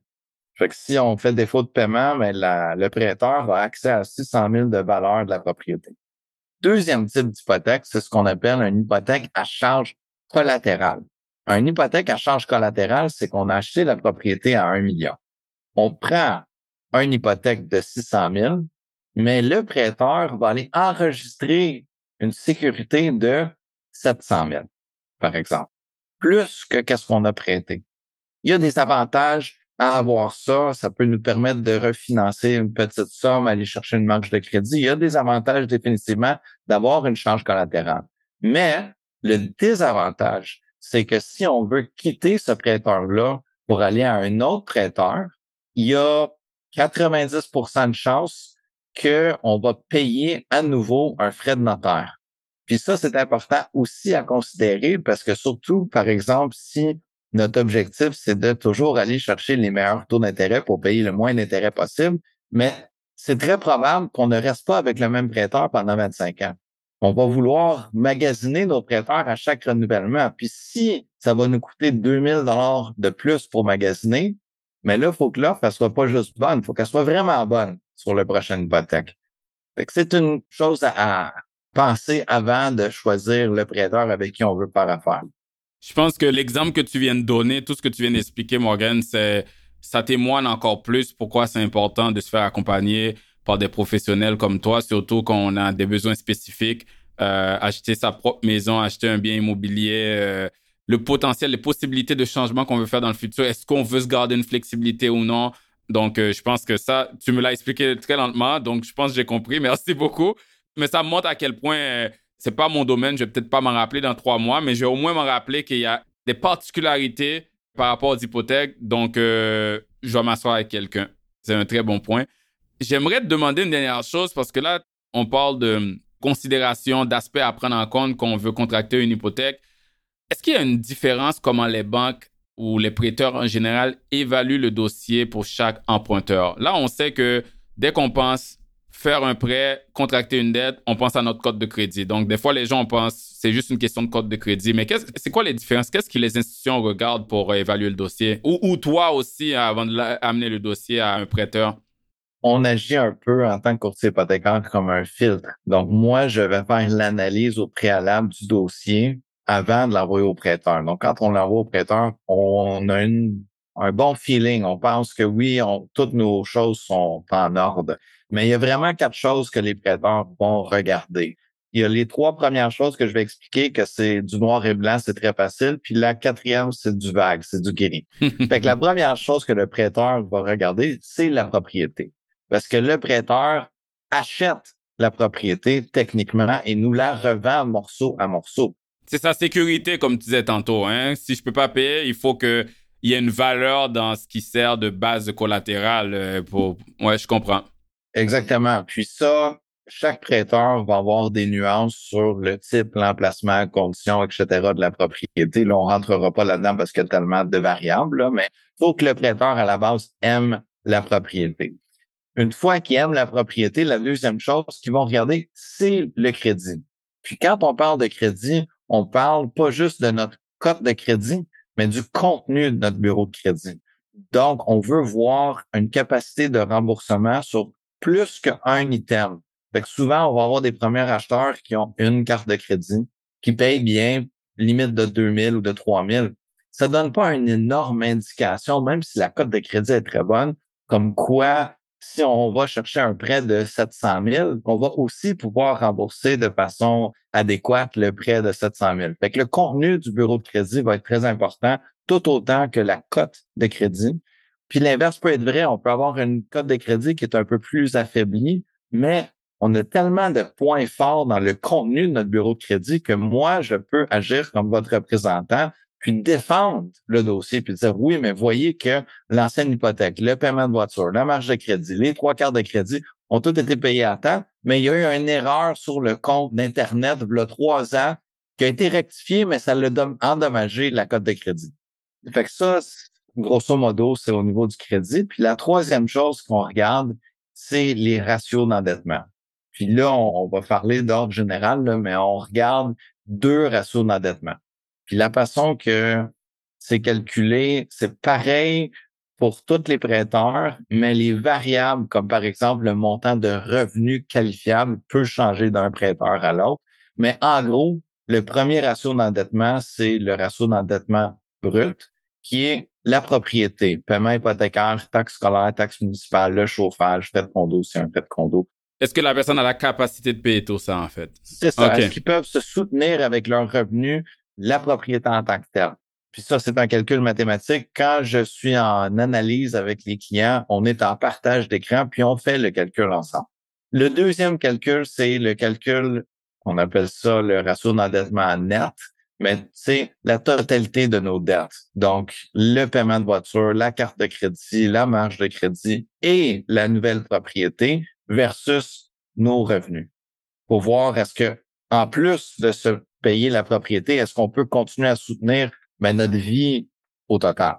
Fait que si on fait défaut de paiement, le prêteur a accès à 600 000 de valeur de la propriété. Deuxième type d'hypothèque, c'est ce qu'on appelle une hypothèque à charge collatérale. Une hypothèque à charge collatérale, c'est qu'on a acheté la propriété à 1 million on prend une hypothèque de 600 000, mais le prêteur va aller enregistrer une sécurité de 700 000, par exemple, plus que qu'est-ce qu'on a prêté. Il y a des avantages à avoir ça. Ça peut nous permettre de refinancer une petite somme, aller chercher une marge de crédit. Il y a des avantages définitivement d'avoir une charge collatérale. Mais le désavantage, c'est que si on veut quitter ce prêteur-là pour aller à un autre prêteur, il y a 90% de chances qu'on va payer à nouveau un frais de notaire. Puis ça, c'est important aussi à considérer parce que surtout, par exemple, si notre objectif, c'est de toujours aller chercher les meilleurs taux d'intérêt pour payer le moins d'intérêt possible, mais c'est très probable qu'on ne reste pas avec le même prêteur pendant 25 ans. On va vouloir magasiner nos prêteurs à chaque renouvellement. Puis si ça va nous coûter 2000 dollars de plus pour magasiner, mais là, il faut que l'offre, elle soit pas juste bonne, il faut qu'elle soit vraiment bonne sur le prochain hypothèque. c'est une chose à, penser avant de choisir le prêteur avec qui on veut faire affaire. Je pense que l'exemple que tu viens de donner, tout ce que tu viens d'expliquer, Morgan, c'est ça témoigne encore plus pourquoi c'est important de se faire accompagner par des professionnels comme toi, surtout quand on a des besoins spécifiques, euh, acheter sa propre maison, acheter un bien immobilier, euh, le potentiel, les possibilités de changement qu'on veut faire dans le futur. Est-ce qu'on veut se garder une flexibilité ou non? Donc, euh, je pense que ça, tu me l'as expliqué très lentement, donc je pense que j'ai compris. Merci beaucoup. Mais ça montre à quel point c'est pas mon domaine. Je vais peut-être pas m'en rappeler dans trois mois, mais je vais au moins m'en rappeler qu'il y a des particularités par rapport aux hypothèques. Donc, euh, je vais m'asseoir avec quelqu'un. C'est un très bon point. J'aimerais te demander une dernière chose parce que là, on parle de considération, d'aspects à prendre en compte quand on veut contracter une hypothèque. Est-ce qu'il y a une différence comment les banques ou les prêteurs en général évaluent le dossier pour chaque emprunteur? Là, on sait que dès qu'on pense faire un prêt, contracter une dette, on pense à notre code de crédit. Donc, des fois, les gens pensent c'est juste une question de code de crédit. Mais c'est quoi les différences? Qu'est-ce que les institutions regardent pour évaluer le dossier? Ou, toi aussi, avant d'amener le dossier à un prêteur? on agit un peu en tant que courtier hypothécaire comme un filtre. Donc, moi, je vais faire l'analyse au préalable du dossier avant de l'envoyer au prêteur. Donc, quand on l'envoie au prêteur, on a un bon feeling. On pense que oui, toutes nos choses sont en ordre. Mais il y a vraiment quatre choses que les prêteurs vont regarder. Il y a les trois premières choses que je vais expliquer, que c'est du noir et blanc, c'est très facile. Puis la quatrième, c'est du vague, c'est du gris. fait que la première chose que le prêteur va regarder, c'est la propriété. Parce que le prêteur achète la propriété techniquement et nous la revend morceau à morceau. C'est sa sécurité, comme tu disais tantôt. Hein? Si je peux pas payer, il faut qu'il y ait une valeur dans ce qui sert de base collatérale. Euh, pour... Ouais, je comprends. Exactement. Puis ça, chaque prêteur va avoir des nuances sur le type, l'emplacement, conditions, etc. de la propriété. Là, on rentrera pas là-dedans parce qu'il y a tellement de variables, là, mais faut que le prêteur, à la base, aime la propriété. Une fois qu'il aime la propriété, la deuxième chose qu'ils vont regarder, c'est le crédit. Puis quand on parle de crédit, on parle pas juste de notre cote de crédit, mais du contenu de notre bureau de crédit. Donc, on veut voir une capacité de remboursement sur plus qu'un item. Fait que souvent, on va avoir des premiers acheteurs qui ont une carte de crédit, qui payent bien, limite de 2000 ou de 3000. Ça donne pas une énorme indication, même si la cote de crédit est très bonne, comme quoi si on va chercher un prêt de 700 000, on va aussi pouvoir rembourser de façon adéquate le prêt de 700 000. Fait que le contenu du bureau de crédit va être très important, tout autant que la cote de crédit. Puis l'inverse peut être vrai, on peut avoir une cote de crédit qui est un peu plus affaiblie, mais on a tellement de points forts dans le contenu de notre bureau de crédit que moi, je peux agir comme votre représentant puis défendre le dossier, puis dire oui, mais voyez que l'ancienne hypothèque, le paiement de voiture, la marge de crédit, les trois quarts de crédit ont tous été payés à temps, mais il y a eu une erreur sur le compte d'Internet il trois ans qui a été rectifiée, mais ça l'a endommagé la cote de crédit. Fait que ça, grosso modo, c'est au niveau du crédit. Puis la troisième chose qu'on regarde, c'est les ratios d'endettement. Puis là, on, va parler d'ordre général, mais on regarde deux ratios d'endettement. Puis la façon que c'est calculé, c'est pareil pour tous les prêteurs, mais les variables, comme par exemple le montant de revenus qualifiables, peut changer d'un prêteur à l'autre. Mais en gros, le premier ratio d'endettement, c'est le ratio d'endettement brut, qui est la propriété, paiement hypothécaire, taxe scolaire, taxe municipale, le chauffage, fait de condo, c'est un fait de condo. Est-ce que la personne a la capacité de payer tout ça, en fait? C'est ça. Est-ce qu'ils peuvent se soutenir avec leurs revenus la propriété en tant que telle? Puis ça, c'est un calcul mathématique. Quand je suis en analyse avec les clients, on est en partage d'écran, puis on fait le calcul ensemble. Le deuxième calcul, c'est le calcul, on appelle ça le ratio d'endettement net, mais c'est la totalité de nos dettes. Donc, le paiement de voiture, la carte de crédit, la marge de crédit et la nouvelle propriété versus nos revenus. Pour voir est-ce que, en plus de ce payer la propriété, est-ce qu'on peut continuer à soutenir ben, notre vie au total?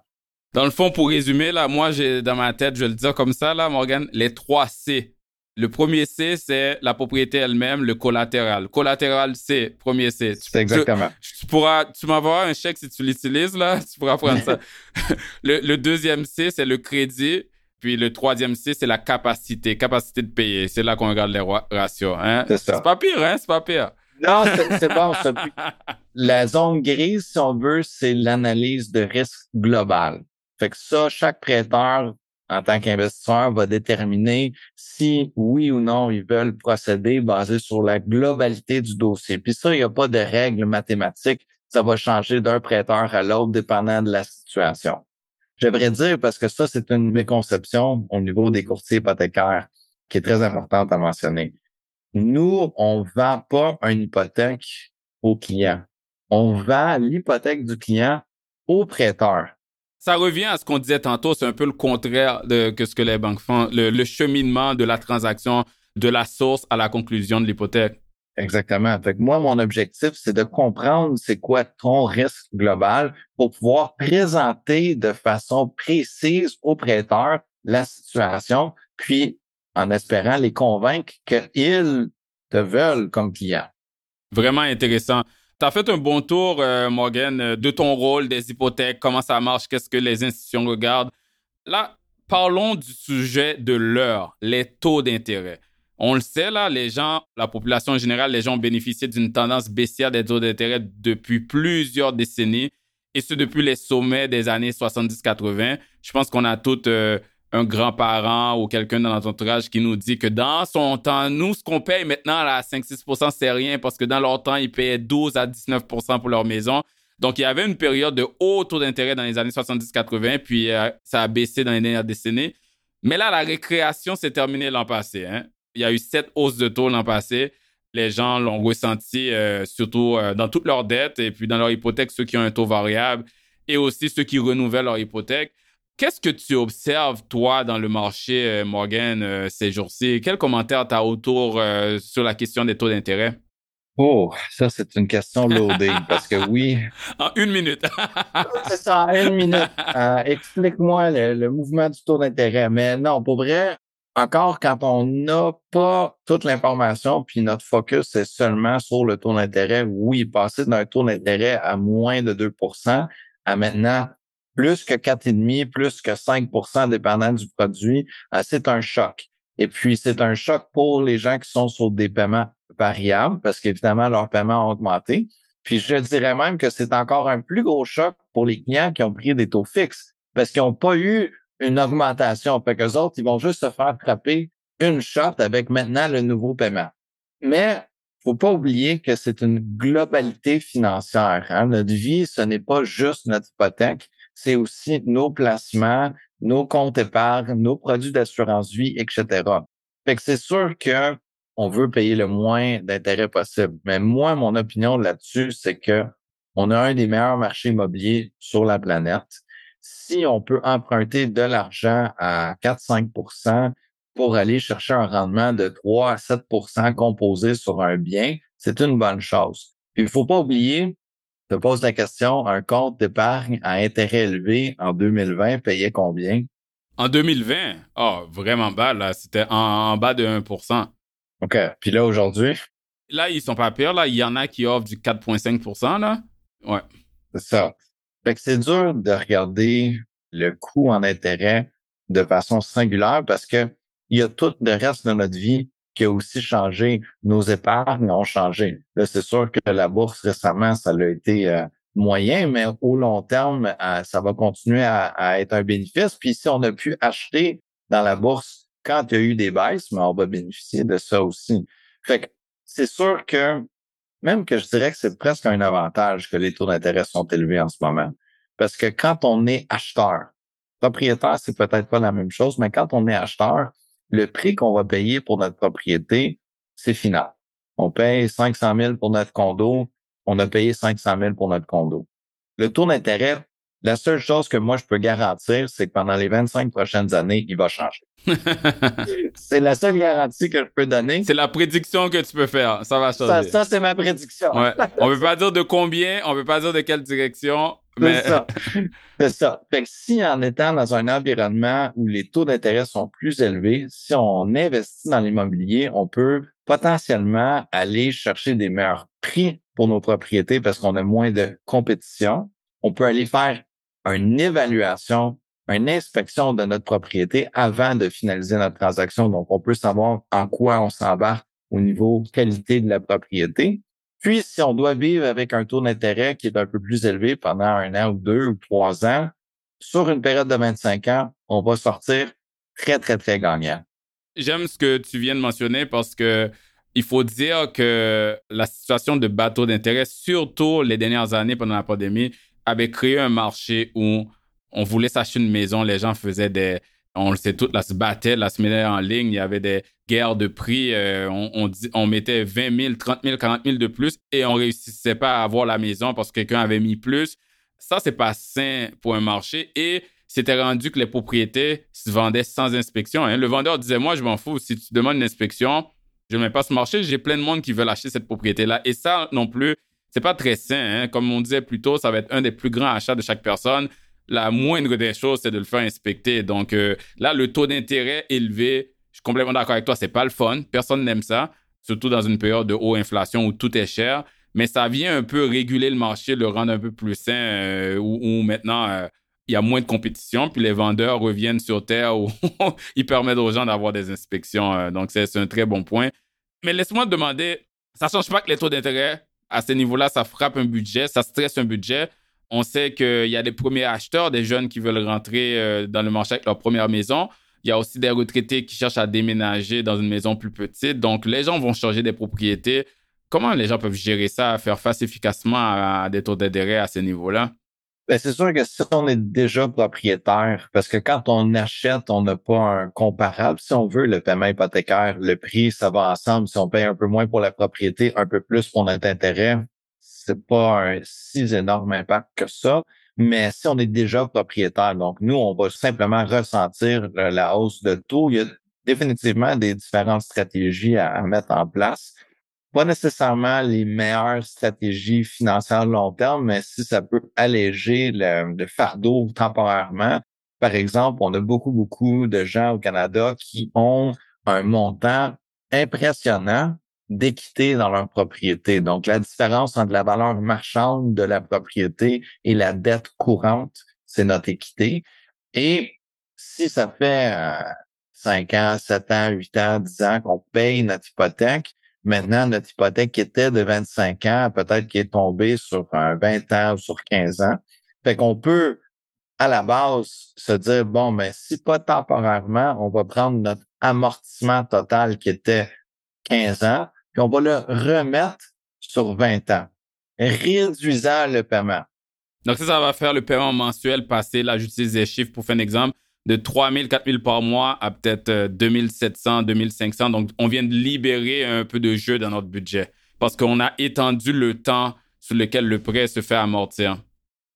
Dans le fond, pour résumer, là, moi, j'ai dans ma tête, je vais le dire comme ça, là, Morgan, les trois C. Le premier C, c'est la propriété elle-même, le collatéral. Collatéral C, premier C. C'est exactement. Tu, pourras, tu m'envoies un chèque si tu l'utilises, là, tu pourras prendre ça. le, deuxième C, c'est le crédit. Puis le troisième C, c'est la capacité, capacité de payer. C'est là qu'on regarde les ratios. Hein? C'est pas pire, hein? C'est pas pire. Non, c'est bon. La zone grise, si on veut, c'est l'analyse de risque global. Fait que ça, chaque prêteur, en tant qu'investisseur, va déterminer si oui ou non ils veulent procéder basé sur la globalité du dossier. Puis ça, il n'y a pas de règles mathématiques. Ça va changer d'un prêteur à l'autre dépendant de la situation. J'aimerais dire, parce que ça, c'est une méconception au niveau des courtiers hypothécaires qui est très importante à mentionner. Nous, on vend pas une hypothèque au client. On vend l'hypothèque du client au prêteur. Ça revient à ce qu'on disait tantôt, c'est un peu le contraire de que ce que les banques font, le, cheminement de la transaction de la source à la conclusion de l'hypothèque. Exactement. Fait moi, mon objectif, c'est de comprendre c'est quoi ton risque global pour pouvoir présenter de façon précise au prêteur la situation, puis en espérant les convaincre qu'ils te veulent comme client. Vraiment intéressant. Tu as fait un bon tour, euh, Morgan, euh, de ton rôle des hypothèques, comment ça marche, qu'est-ce que les institutions regardent. Là, parlons du sujet de l'heure, les taux d'intérêt. On le sait, là, les gens, la population en général, les gens ont bénéficié d'une tendance baissière des taux d'intérêt depuis plusieurs décennies, et ce depuis les sommets des années 70-80. Je pense qu'on a tous euh, un grand-parent ou quelqu'un dans notre entourage qui nous dit que dans son temps, nous, ce qu'on paye maintenant à 5-6 c'est rien parce que dans leur temps, ils payaient 12 à 19% pour leur maison. Donc, il y avait une période de haut taux d'intérêt dans les années 70-80, puis euh, ça a baissé dans les dernières décennies. Mais là, la récréation s'est terminée l'an passé. Hein. Il y a eu sept hausses de taux l'an passé. Les gens l'ont ressenti euh, surtout euh, dans toutes leurs dettes et puis dans leur hypothèque, ceux qui ont un taux variable et aussi ceux qui renouvellent leur hypothèque. Qu'est-ce que tu observes, toi, dans le marché, Morgan, ces jours-ci? Quel commentaire tu as autour sur la question des taux d'intérêt? Oh, ça, c'est une question loadée parce que oui. En une minute. c'est ça, en une minute. Euh, explique-moi le, mouvement du taux d'intérêt. Mais non, pour vrai, encore quand on n'a pas toute l'information, puis notre focus est seulement sur le taux d'intérêt, oui, passer d'un taux d'intérêt à moins de 2% à maintenant plus que 4,5, plus que 5% dépendant du produit, euh, c'est un choc. Et puis, c'est un choc pour les gens qui sont sur des paiements variables parce qu'évidemment, leurs paiements ont augmenté. Puis, je dirais même que c'est encore un plus gros choc pour les clients qui ont pris des taux fixes parce qu'ils n'ont pas eu une augmentation. Fait qu'eux autres, ils vont juste se faire frapper une shot avec maintenant le nouveau paiement. Mais faut pas oublier que c'est une globalité financière. Hein. Notre vie, ce n'est pas juste notre hypothèque, c'est aussi nos placements, nos comptes épargne, nos produits d'assurance vie, etc. Fait que c'est sûr que on veut payer le moins d'intérêt possible. Mais moi, mon opinion là-dessus, c'est que on a un des meilleurs marchés immobiliers sur la planète. Si on peut emprunter de l'argent à 4-5% pour aller chercher un rendement de 3 à 7% composé sur un bien, c'est une bonne chose. il ne faut pas oublier te pose la question, un compte d'épargne à intérêt élevé en 2020 payait combien? En 2020? Oh, vraiment bas, là. C'était en, bas de 1% OK. Puis là, aujourd'hui? Là, ils sont pas pires, là. Il y en a qui offrent du 4,5% là. Ouais. C'est ça. Fait que c'est dur de regarder le coût en intérêt de façon singulière parce que il y a tout le reste de notre vie qui a aussi changé. Nos épargnes ont changé. C'est sûr que la bourse récemment, ça a été euh, moyen, mais au long terme, euh, ça va continuer à, être un bénéfice. Puis si on a pu acheter dans la bourse quand il y a eu des baisses, mais on va bénéficier de ça aussi. Fait que c'est sûr que même que je dirais que c'est presque un avantage que les taux d'intérêt sont élevés en ce moment. Parce que quand on est acheteur, propriétaire, c'est peut-être pas la même chose, mais quand on est acheteur, le prix qu'on va payer pour notre propriété, c'est final. On paye 500 000 pour notre condo, on a payé 500 000 pour notre condo. Le taux d'intérêt, la seule chose que moi je peux garantir, c'est que pendant les 25 prochaines années, il va changer. c'est la seule garantie que je peux donner. C'est la prédiction que tu peux faire. Ça va changer. Ça, c'est ma prédiction. Ouais. On veut pas dire de combien, on veut pas dire de quelle direction, c'est ça. C'est ça. Fait que si en étant dans un environnement où les taux d'intérêt sont plus élevés, si on investit dans l'immobilier, on peut potentiellement aller chercher des meilleurs prix pour nos propriétés parce qu'on a moins de compétition. On peut aller faire une évaluation, une inspection de notre propriété avant de finaliser notre transaction. Donc, on peut savoir en quoi on s'embarque au niveau qualité de la propriété. Puis, si on doit vivre avec un taux d'intérêt qui est un peu plus élevé pendant un an ou deux ou trois ans, sur une période de 25 ans, on va sortir très, très, très gagnant. J'aime ce que tu viens de mentionner parce que il faut dire que la situation de bateau d'intérêt, surtout les dernières années pendant la pandémie, avait créé un marché où on voulait s'acheter une maison, les gens faisaient des, on le sait tout, là, se battait, là, se mettait en ligne. Il y avait des guerres de prix. Euh, on, on, mettait 20 000, 30 000, 40 000 de plus et on réussissait pas à avoir la maison parce que quelqu'un avait mis plus. Ça, c'est pas sain pour un marché et c'était rendu que les propriétés se vendaient sans inspection. Hein. Le vendeur disait, moi, je m'en fous. Si tu demandes une inspection, je ne mets pas ce marché. J'ai plein de monde qui veulent acheter cette propriété-là. Et ça, non plus, c'est pas très sain. Hein. Comme on disait plus tôt, ça va être un des plus grands achats de chaque personne la moindre des choses, c'est de le faire inspecter. Donc euh, là, le taux d'intérêt élevé, je suis complètement d'accord avec toi, c'est pas le fun. Personne n'aime ça, surtout dans une période de haute inflation où tout est cher. Mais ça vient un peu réguler le marché, le rendre un peu plus sain, euh, où, maintenant, euh, il y a moins de compétition, puis les vendeurs reviennent sur terre où ils permettent aux gens d'avoir des inspections. Euh, donc, c'est un très bon point. Mais laisse-moi te demander, ça ne change pas que les taux d'intérêt, à ce niveau-là, ça frappe un budget, ça stresse un budget. On sait qu'il y a des premiers acheteurs, des jeunes qui veulent rentrer euh, dans le marché avec leur première maison. Il y a aussi des retraités qui cherchent à déménager dans une maison plus petite. Donc, les gens vont changer des propriétés. Comment les gens peuvent gérer ça, faire face efficacement à des taux d'intérêt à ce niveau-là? Ben, c'est sûr que si on est déjà propriétaire, parce que quand on achète, on n'a pas un comparable. Si on veut le paiement hypothécaire, le prix, ça va ensemble. Si on paye un peu moins pour la propriété, un peu plus pour notre intérêt, c'est pas un si énorme impact que ça. Mais si on est déjà propriétaire, donc nous, on va simplement ressentir la hausse de taux. Il y a définitivement des différentes stratégies à mettre en place pas nécessairement les meilleures stratégies financières long terme, mais si ça peut alléger le, fardeau temporairement. Par exemple, on a beaucoup, beaucoup de gens au Canada qui ont un montant impressionnant d'équité dans leur propriété. Donc, la différence entre la valeur marchande de la propriété et la dette courante, c'est notre équité. Et si ça fait euh, 5 ans, 7 ans, 8 ans, 10 ans qu'on paye notre hypothèque, Maintenant, notre hypothèque était de 25 ans, peut-être qu'il est tombé sur un 20 ans ou sur 15 ans. Fait qu'on peut, à la base, se dire, bon, mais si pas temporairement, on va prendre notre amortissement total qui était 15 ans, puis on va le remettre sur 20 ans, réduisant le paiement. Donc ça, ça va faire le paiement mensuel passer, là j'utilise des chiffres pour faire un exemple, de 3 000, 4 000 par mois à peut-être 2 700, 2 500. Donc, on vient de libérer un peu de jeu dans notre budget parce qu'on a étendu le temps sur lequel le prêt se fait amortir.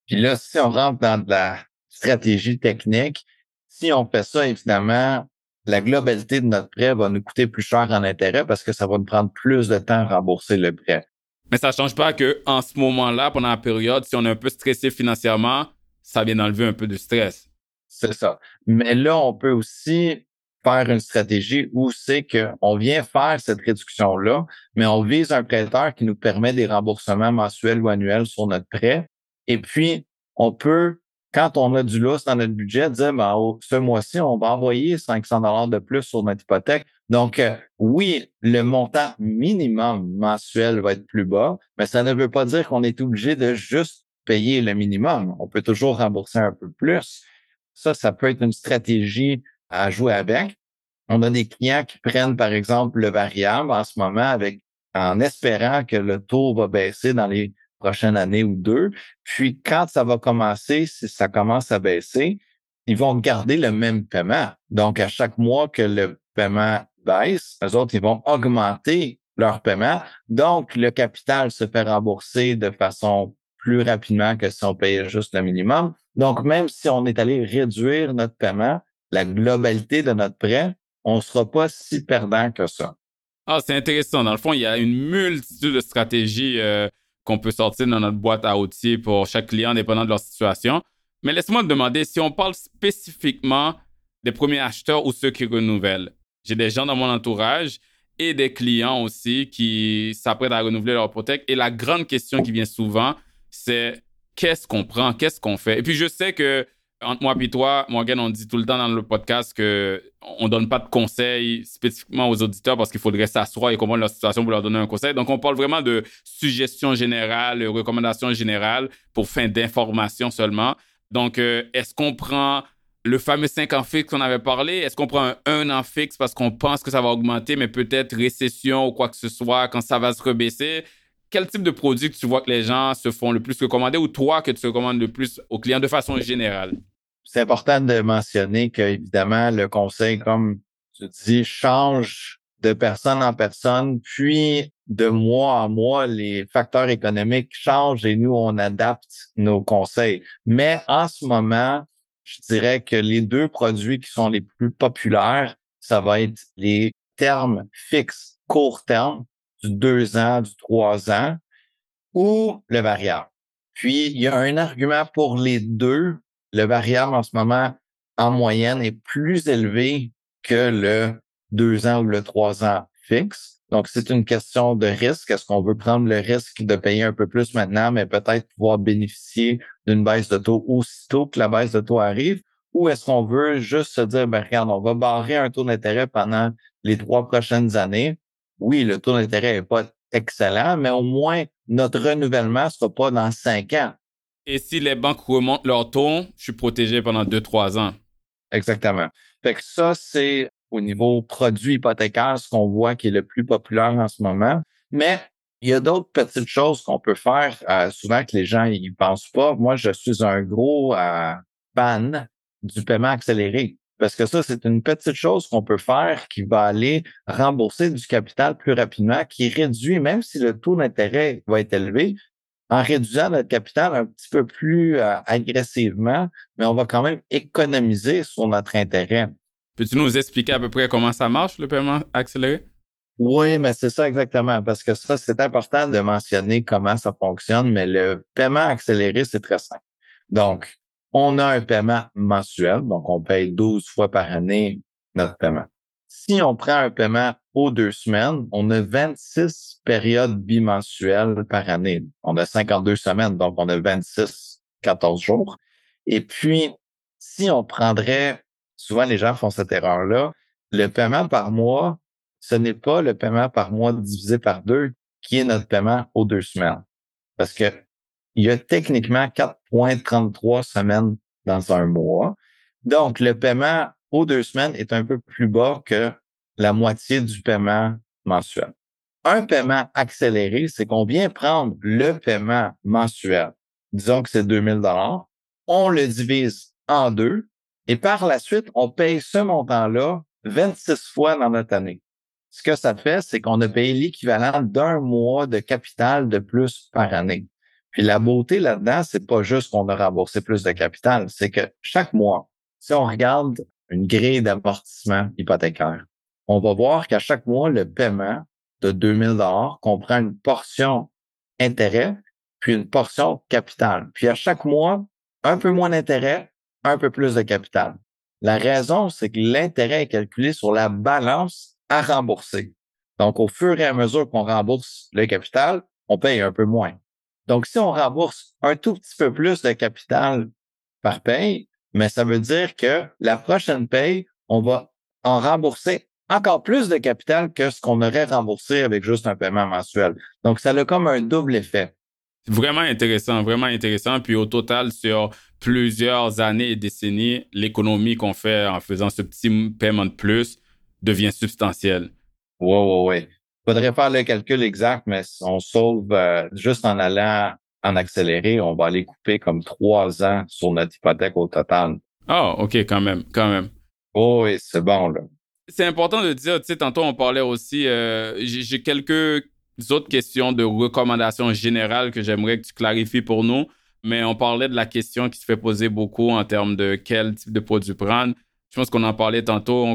Puis là, si on rentre dans de la stratégie technique, si on fait ça, évidemment, la globalité de notre prêt va nous coûter plus cher en intérêt parce que ça va nous prendre plus de temps à rembourser le prêt. Mais ça ne change pas que en ce moment-là, pendant la période, si on est un peu stressé financièrement, ça vient d'enlever un peu de stress. C'est ça. Mais là, on peut aussi faire une stratégie où c'est qu'on vient faire cette réduction-là, mais on vise un prêteur qui nous permet des remboursements mensuels ou annuels sur notre prêt. Et puis, on peut, quand on a du lousse dans notre budget, dire, ben, ce mois-ci, on va envoyer 500 dollars de plus sur notre hypothèque. Donc, euh, oui, le montant minimum mensuel va être plus bas, mais ça ne veut pas dire qu'on est obligé de juste payer le minimum. On peut toujours rembourser un peu plus. Ça, ça peut être une stratégie à jouer avec. On a des clients qui prennent, par exemple, le variable en ce moment avec, en espérant que le taux va baisser dans les prochaines années ou deux. Puis, quand ça va commencer, si ça commence à baisser, ils vont garder le même paiement. Donc, à chaque mois que le paiement baisse, les autres, ils vont augmenter leur paiement. Donc, le capital se fait rembourser de façon plus rapidement que si on payait juste le minimum. Donc, même si on est allé réduire notre paiement, la globalité de notre prêt, on ne sera pas si perdant que ça. Ah, c'est intéressant. Dans le fond, il y a une multitude de stratégies euh, qu'on peut sortir dans notre boîte à outils pour chaque client, dépendant de leur situation. Mais laisse-moi te demander si on parle spécifiquement des premiers acheteurs ou ceux qui renouvellent. J'ai des gens dans mon entourage et des clients aussi qui s'apprêtent à renouveler leur hypothèque. Et la grande question qui vient souvent, c'est qu'est-ce qu'on prend, qu'est-ce qu'on fait? Et puis je sais que entre moi et toi, Morgan, on dit tout le temps dans le podcast que on donne pas de conseils spécifiquement aux auditeurs parce qu'il faudrait s'asseoir et comprendre leur situation pour leur donner un conseil. Donc, on parle vraiment de suggestions générales, recommandations générales pour fin d'information seulement. Donc, euh, est-ce qu'on prend le fameux 5 ans fixe qu'on avait parlé? Est-ce qu'on prend un 1 an fixe parce qu'on pense que ça va augmenter, mais peut-être récession ou quoi que ce soit quand ça va se rebaisser? quel type de produit tu vois que les gens se font le plus recommander ou toi que tu recommandes le plus aux clients de façon générale? C'est important de mentionner que, évidemment, le conseil, comme tu dis, change de personne en personne, puis de mois en mois, les facteurs économiques changent et nous, on adapte nos conseils. Mais en ce moment, je dirais que les deux produits qui sont les plus populaires, ça va être les termes fixes court terme du deux ans, du trois ans ou le variable. Puis, il y a un argument pour les deux. Le variable, en ce moment, en moyenne, est plus élevé que le deux ans ou le trois ans fixe. Donc, c'est une question de risque. Est-ce qu'on veut prendre le risque de payer un peu plus maintenant, mais peut-être pouvoir bénéficier d'une baisse de taux aussitôt que la baisse de taux arrive? Ou est-ce qu'on veut juste se dire, ben, regarde, on va barrer un taux d'intérêt pendant les trois prochaines années? Oui, le taux d'intérêt n'est pas excellent, mais au moins, notre renouvellement ne sera pas dans cinq ans. Et si les banques remontent leur taux, je suis protégé pendant deux, trois ans. Exactement. Fait que ça, c'est au niveau produit hypothécaire, ce qu'on voit qui est le plus populaire en ce moment. Mais il y a d'autres petites choses qu'on peut faire, euh, souvent que les gens y pensent pas. Moi, je suis un gros euh, fan du paiement accéléré. Parce que ça, c'est une petite chose qu'on peut faire qui va aller rembourser du capital plus rapidement, qui réduit, même si le taux d'intérêt va être élevé, en réduisant notre capital un petit peu plus euh, agressivement, mais on va quand même économiser sur notre intérêt. Peux-tu nous expliquer à peu près comment ça marche, le paiement accéléré? Oui, mais c'est ça exactement, parce que ça, c'est important de mentionner comment ça fonctionne, mais le paiement accéléré, c'est très simple. Donc, on a un paiement mensuel, donc on paye 12 fois par année notre paiement. Si on prend un paiement aux deux semaines, on a 26 périodes bimensuelles par année. On a 52 semaines, donc on a 26, 14 jours. Et puis, si on prendrait, souvent les gens font cette erreur-là, le paiement par mois, ce n'est pas le paiement par mois divisé par deux qui est notre paiement aux deux semaines. Parce que il y a techniquement 4,33 semaines dans un mois. Donc, le paiement aux deux semaines est un peu plus bas que la moitié du paiement mensuel. Un paiement accéléré, c'est qu'on vient prendre le paiement mensuel? Disons que c'est 2000 dollars. On le divise en deux et par la suite, on paye ce montant-là 26 fois dans notre année. Ce que ça fait, c'est qu'on a payé l'équivalent d'un mois de capital de plus par année. Puis la beauté là-dedans, c'est pas juste qu'on a remboursé plus de capital, c'est que chaque mois, si on regarde une grille d'amortissement hypothécaire, on va voir qu'à chaque mois, le paiement de 2000 dollars comprend une portion intérêt puis une portion capital. Puis à chaque mois, un peu moins d'intérêt, un peu plus de capital. La raison, c'est que l'intérêt est calculé sur la balance à rembourser. Donc, au fur et à mesure qu'on rembourse le capital, on paye un peu moins. Donc, si on rembourse un tout petit peu plus de capital par paye, mais ça veut dire que la prochaine paye, on va en rembourser encore plus de capital que ce qu'on aurait remboursé avec juste un paiement mensuel. Donc, ça a comme un double effet. Vraiment intéressant, vraiment intéressant. Puis au total, sur plusieurs années et décennies, l'économie qu'on fait en faisant ce petit paiement de plus devient substantielle. Oui, oui, oui faudrait faire le calcul exact, mais on sauve euh, juste en allant en accéléré, on va aller couper comme trois ans sur notre hypothèque au total. Ah, OK, quand même, quand même. Oh, oui, c'est bon, là. C'est important de dire, tu sais, tantôt on parlait aussi, euh, j'ai quelques autres questions de recommandations générales que j'aimerais que tu clarifies pour nous, mais on parlait de la question qui se fait poser beaucoup en termes de quel type de produit prendre. Je pense qu'on en parlait tantôt,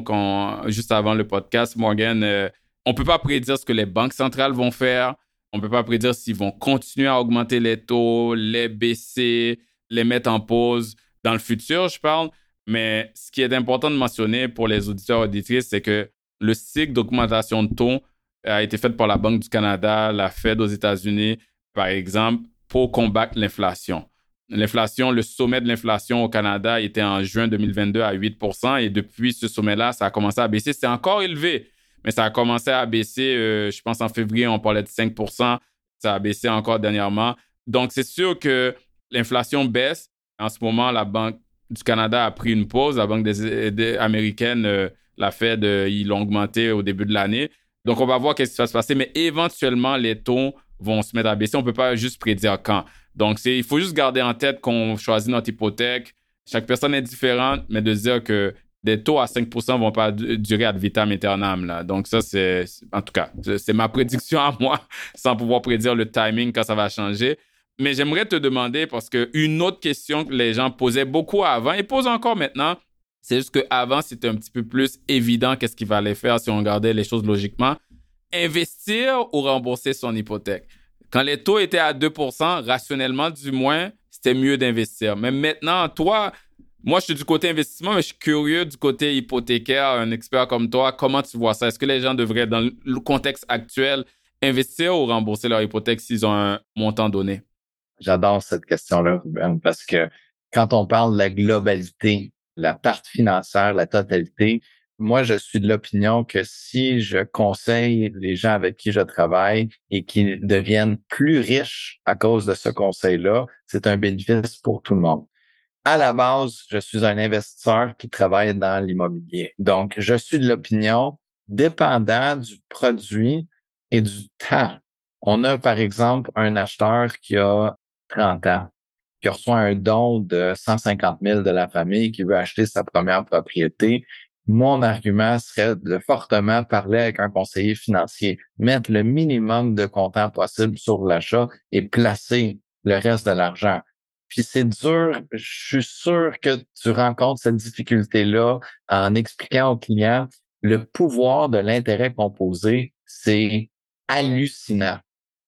juste avant le podcast, Morgan. Euh, on ne peut pas prédire ce que les banques centrales vont faire. On ne peut pas prédire s'ils vont continuer à augmenter les taux, les baisser, les mettre en pause dans le futur, je parle. Mais ce qui est important de mentionner pour les auditeurs et auditrices, c'est que le cycle d'augmentation de taux a été fait par la Banque du Canada, la Fed aux États-Unis, par exemple, pour combattre l'inflation. L'inflation, le sommet de l'inflation au Canada était en juin 2022 à 8% et depuis ce sommet-là, ça a commencé à baisser. C'est encore élevé, mais ça a commencé à baisser. Euh, je pense en février, on parlait de 5% Ça a baissé encore dernièrement. Donc, c'est sûr que l'inflation baisse. En ce moment, la Banque du Canada a pris une pause. La Banque des, américaine, euh, la Fed, euh, ils l'ont augmenté au début de l'année. Donc, on va voir qu'est-ce qui va se passer. Mais éventuellement, les taux vont se mettre à baisser. On ne peut pas juste prédire quand. Donc, il faut juste garder en tête qu'on choisit notre hypothèque. Chaque personne est différente, mais de dire que des taux à 5 ne vont pas durer ad vitam aeternam. Là. Donc ça, c'est, en tout cas, c'est ma prédiction à moi, sans pouvoir prédire le timing quand ça va changer. Mais j'aimerais te demander, parce qu'une autre question que les gens posaient beaucoup avant, et posent encore maintenant, c'est juste qu'avant, c'était un petit peu plus évident qu'est-ce qu'il fallait faire si on regardait les choses logiquement. Investir ou rembourser son hypothèque? Quand les taux étaient à 2% rationnellement du moins, c'était mieux d'investir. Mais maintenant, toi, Moi, je suis du côté investissement, mais je suis curieux du côté hypothécaire, un expert comme toi. Comment tu vois ça? Est-ce que les gens devraient, dans le contexte actuel, investir ou rembourser leur hypothèque s'ils ont un montant donné? J'adore cette question-là, Ruben, parce que quand on parle de la globalité, la partie financière, la totalité, moi, je suis de l'opinion que si je conseille les gens avec qui je travaille et qui deviennent plus riches à cause de ce conseil-là, c'est un bénéfice pour tout le monde. À la base, je suis un investisseur qui travaille dans l'immobilier. Donc, je suis de l'opinion, dépendant du produit et du temps. On a, par exemple, un acheteur qui a 30 ans, qui reçoit un don de 150 000 de la famille, qui veut acheter sa première propriété mon argument serait de fortement parler avec un conseiller financier, mettre le minimum de comptant possible sur l'achat et placer le reste de l'argent. Puis c'est dur, je suis sûr que tu rencontres cette difficulté-là en expliquant au client le pouvoir de l'intérêt composé, c'est hallucinant.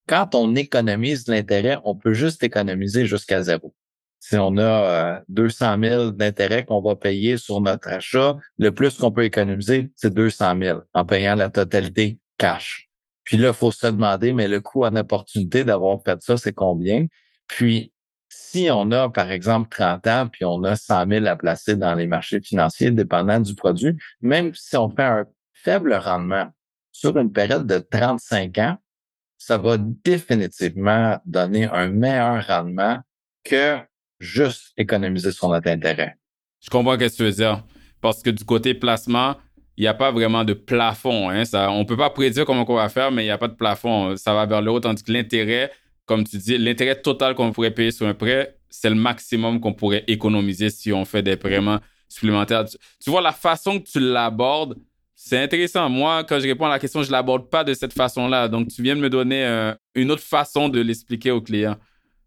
Quand on économise l'intérêt, on peut juste économiser jusqu'à zéro. Si on a 200 euh, 000 d'intérêt qu'on va payer sur notre achat, le plus qu'on peut économiser, c'est 200 000 en payant la totalité cash. Puis là, il faut se demander, mais le coût en opportunité d'avoir fait ça, c'est combien? Puis, si on a, par exemple, 30 ans, puis on a 100 000 à placer dans les marchés financiers, dépendant du produit, même si on fait un faible rendement sur une période de 35 ans, ça va définitivement donner un meilleur rendement que juste économiser sur notre intérêt. Je comprends ce que tu veux dire. Parce que du côté placement, il n'y a pas vraiment de plafond. Hein. On ne peut pas prédire comment on va faire, mais il n'y a pas de plafond. Ça va vers le haut, tandis que l'intérêt, comme tu dis, l'intérêt total qu'on pourrait payer sur un prêt, c'est le maximum qu'on pourrait économiser si on fait des paiements supplémentaires. Tu, vois, la façon que tu l'abordes, c'est intéressant. Moi, quand je réponds à la question, je ne l'aborde pas de cette façon-là. Donc, tu viens de me donner euh, une autre façon de l'expliquer au client.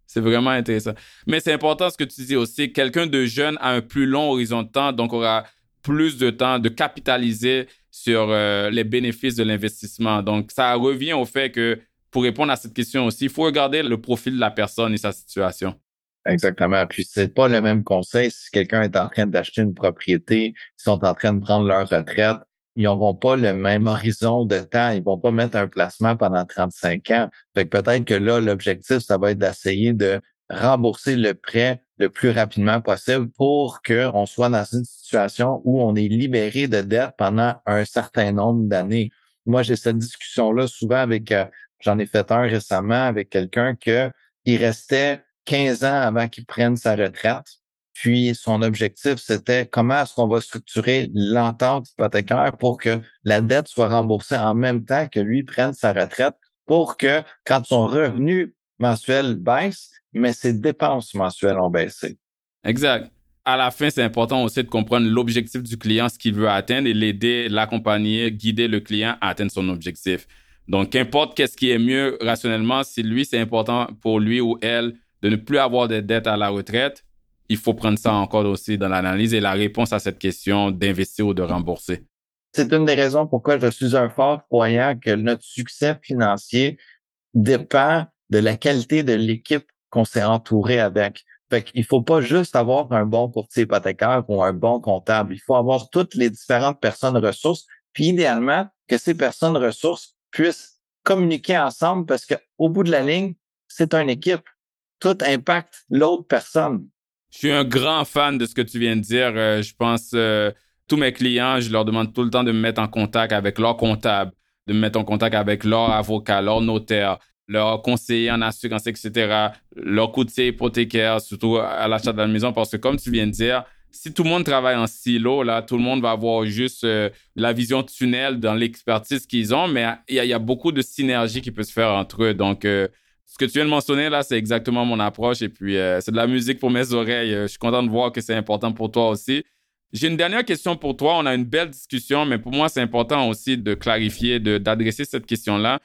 C'est vraiment intéressant. Mais c'est important ce que tu dis aussi. Quelqu'un de jeune a un plus long horizon de temps, donc aura plus de temps de capitaliser sur euh, les bénéfices de l'investissement. Donc, ça revient au fait que pour répondre à cette question aussi, il faut regarder le profil de la personne et sa situation. Exactement. Puis c'est pas le même conseil si quelqu'un est en train d'acheter une propriété, ils sont en train de prendre leur retraite ils n'auront pas le même horizon de temps. Ils vont pas mettre un placement pendant 35 ans. Fait que peut-être que là, l'objectif, ça va être d'essayer de rembourser le prêt le plus rapidement possible pour qu'on soit dans une situation où on est libéré de dette pendant un certain nombre d'années. Moi, j'ai cette discussion-là souvent avec, euh, j'en ai fait un récemment avec quelqu'un que il restait 15 ans avant qu'il prenne sa retraite. Puis son objectif, c'était comment est-ce qu'on va structurer l'entente hypothécaire pour que la dette soit remboursée en même temps que lui prenne sa retraite pour que quand son revenu mensuel baisse, mais ses dépenses mensuelles ont baissé. Exact. À la fin, c'est important aussi de comprendre l'objectif du client, ce qu'il veut atteindre et l'aider, l'accompagner, guider le client à atteindre son objectif. Donc, qu'importe qu'est-ce qui est mieux rationnellement, si lui, c'est important pour lui ou elle de ne plus avoir de dettes à la retraite, il faut prendre ça encore aussi dans l'analyse et la réponse à cette question d'investir ou de rembourser. C'est une des raisons pourquoi je suis un fort croyant que notre succès financier dépend de la qualité de l'équipe qu'on s'est entouré avec. Fait qu'il faut pas juste avoir un bon courtier hypothécaire ou un bon comptable. Il faut avoir toutes les différentes personnes ressources, puis idéalement que ces personnes ressources puissent communiquer ensemble parce qu'au bout de la ligne, c'est une équipe. Tout impacte l'autre personne. Je suis un grand fan de ce que tu viens de dire. Euh, je pense euh, tous mes clients, je leur demande tout le temps de me mettre en contact avec leur comptable, de me mettre en contact avec leur avocat, leur notaire, leur conseiller en assurance, etc., leur courtier hypothécaire, surtout à l'achat de la maison, parce que comme tu viens de dire, si tout le monde travaille en silo, là, tout le monde va avoir juste euh, la vision tunnel dans l'expertise qu'ils ont, mais il y, a beaucoup de synergie qui peut se faire entre eux. Donc, ce que tu viens de mentionner là, c'est exactement mon approche et puis euh, c'est de la musique pour mes oreilles. Euh, je suis content de voir que c'est important pour toi aussi. J'ai une dernière question pour toi. On a une belle discussion, mais pour moi, c'est important aussi de clarifier, d'adresser cette question-là.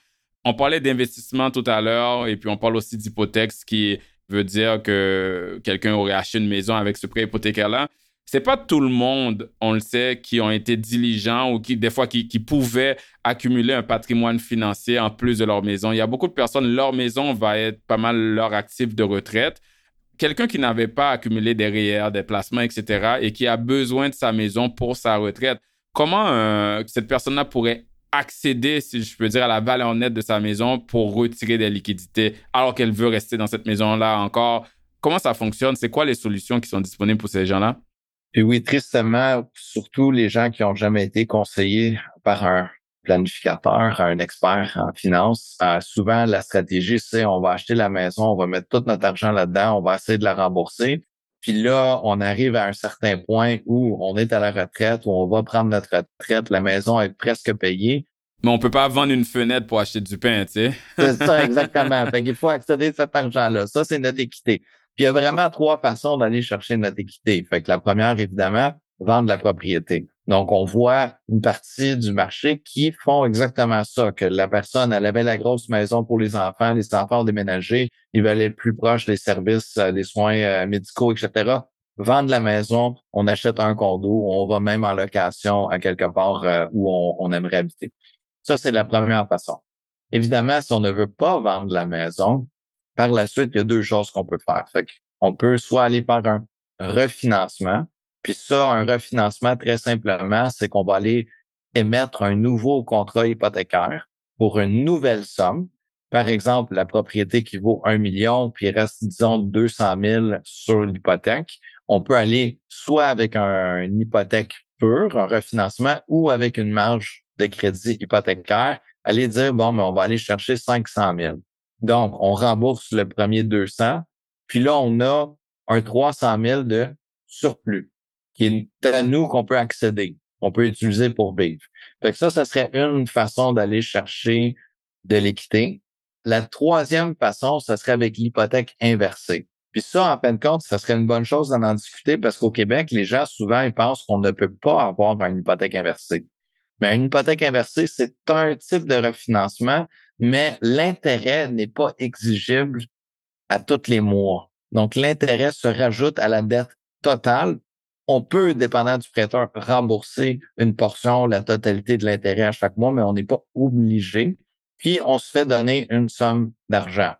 On parlait d'investissement tout à l'heure et puis on parle aussi d'hypothèque, ce qui veut dire que quelqu'un aurait acheté une maison avec ce prêt hypothécaire-là c'est pas tout le monde, on le sait, qui ont été diligents ou qui, des fois, qui, pouvaient accumuler un patrimoine financier en plus de leur maison. Il y a beaucoup de personnes, leur maison va être pas mal leur actif de retraite. quelqu'un qui n'avait pas accumulé des REER, des placements, etc., et qui a besoin de sa maison pour sa retraite, comment euh, cette personne-là pourrait accéder, si je peux dire, à la valeur nette de sa maison pour retirer des liquidités alors qu'elle veut rester dans cette maison-là encore? Comment ça fonctionne? C'est quoi les solutions qui sont disponibles pour ces gens-là? Et oui, tristement, surtout les gens qui n'ont jamais été conseillés par un planificateur, un expert en finance, euh, souvent la stratégie, c'est on va acheter la maison, on va mettre tout notre argent là-dedans, on va essayer de la rembourser. Puis là, on arrive à un certain point où on est à la retraite, où on va prendre notre retraite, la maison est presque payée. Mais on peut pas vendre une fenêtre pour acheter du pain, tu sais. c'est ça, exactement. fait qu'il faut accéder à cet argent-là. Ça, c'est notre équité. Puis il y a vraiment trois façons d'aller chercher notre équité. Fait que la première, évidemment, vendre la propriété. Donc, on voit une partie du marché qui font exactement ça, que la personne, elle avait la grosse maison pour les enfants, les enfants ont ils veulent être plus proches des services, euh, des soins euh, médicaux, etc. Vendre la maison, on achète un condo, on va même en location à quelque part euh, où on, aimerait habiter. Ça, c'est la première façon. Évidemment, si on ne veut pas vendre la maison, par la suite, il y a deux choses qu'on peut faire. On peut soit aller par un refinancement, puis ça, un refinancement, très simplement, c'est qu'on va aller émettre un nouveau contrat hypothécaire pour une nouvelle somme. Par exemple, la propriété qui vaut un million, puis il reste, disons, 200 000 sur l'hypothèque. On peut aller soit avec un, une hypothèque pure, un refinancement, ou avec une marge de crédit hypothécaire, aller dire, bon, mais on va aller chercher 500 000. Donc, on rembourse le premier 200, puis là, on a un 300 000 de surplus qui est à nous qu'on peut accéder, qu'on peut utiliser pour vivre. Fait que ça, ça serait une façon d'aller chercher de l'équité. La troisième façon, ça serait avec l'hypothèque inversée. Puis ça, en fin de compte, ça serait une bonne chose d'en discuter parce qu'au Québec, les gens souvent ils pensent qu'on ne peut pas avoir une hypothèque inversée. Mais une hypothèque inversée, c'est un type de refinancement, mais l'intérêt n'est pas exigible à tous les mois. Donc, l'intérêt se rajoute à la dette totale on peut, dépendant du prêteur, rembourser une portion, la totalité de l'intérêt à chaque mois, mais on n'est pas obligé. Puis, on se fait donner une somme d'argent.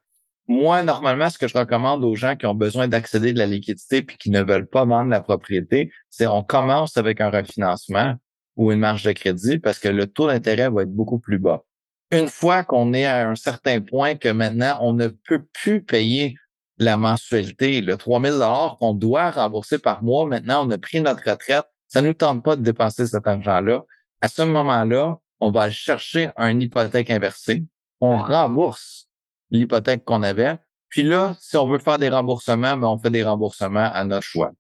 Moi, normalement, ce que je recommande aux gens qui ont besoin d'accéder de la liquidité puis qui ne veulent pas vendre la propriété, c'est on commence avec un refinancement ou une marge de crédit parce que le taux d'intérêt va être beaucoup plus bas. Une fois qu'on est à un certain point que maintenant on ne peut plus payer la mensualité, le 3000 dollars qu'on doit rembourser par mois. Maintenant, on a pris notre retraite. Ça nous tente pas de dépenser cet argent-là. À ce moment-là, on va chercher un hypothèque inversée. On rembourse l'hypothèque qu'on avait. Puis là, si on veut faire des remboursements, ben on fait des remboursements à notre choix.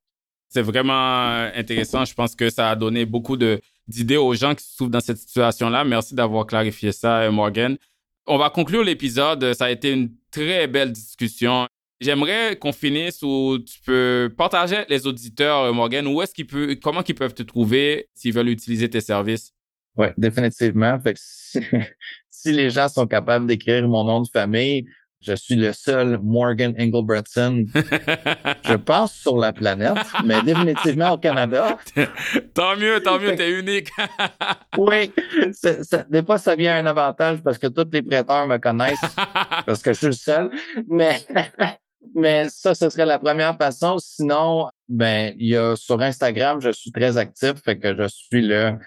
C'est vraiment euh, intéressant. Je pense que ça a donné beaucoup d'idées aux gens qui se trouvent dans cette situation-là. Merci d'avoir clarifié ça, euh, Morgan. On va conclure l'épisode. Ça a été une très belle discussion. J'aimerais qu'on finisse où tu peux partager les auditeurs, euh, Morgan, où est-ce qu'ils peuvent, comment ils peuvent te trouver s'ils veulent utiliser tes services? Oui, définitivement. Fait si, les gens sont capables d'écrire mon nom de famille, je suis le seul Morgan Engelbretson, je pense, sur la planète, mais définitivement au Canada. tant mieux, tant mieux, t'es unique. oui, des fois, ça vient un avantage parce que tous les prêteurs me connaissent parce que je suis le seul, mais mais ça, ce serait la première façon. Sinon, ben, il y a sur Instagram, je suis très actif, fait que je suis le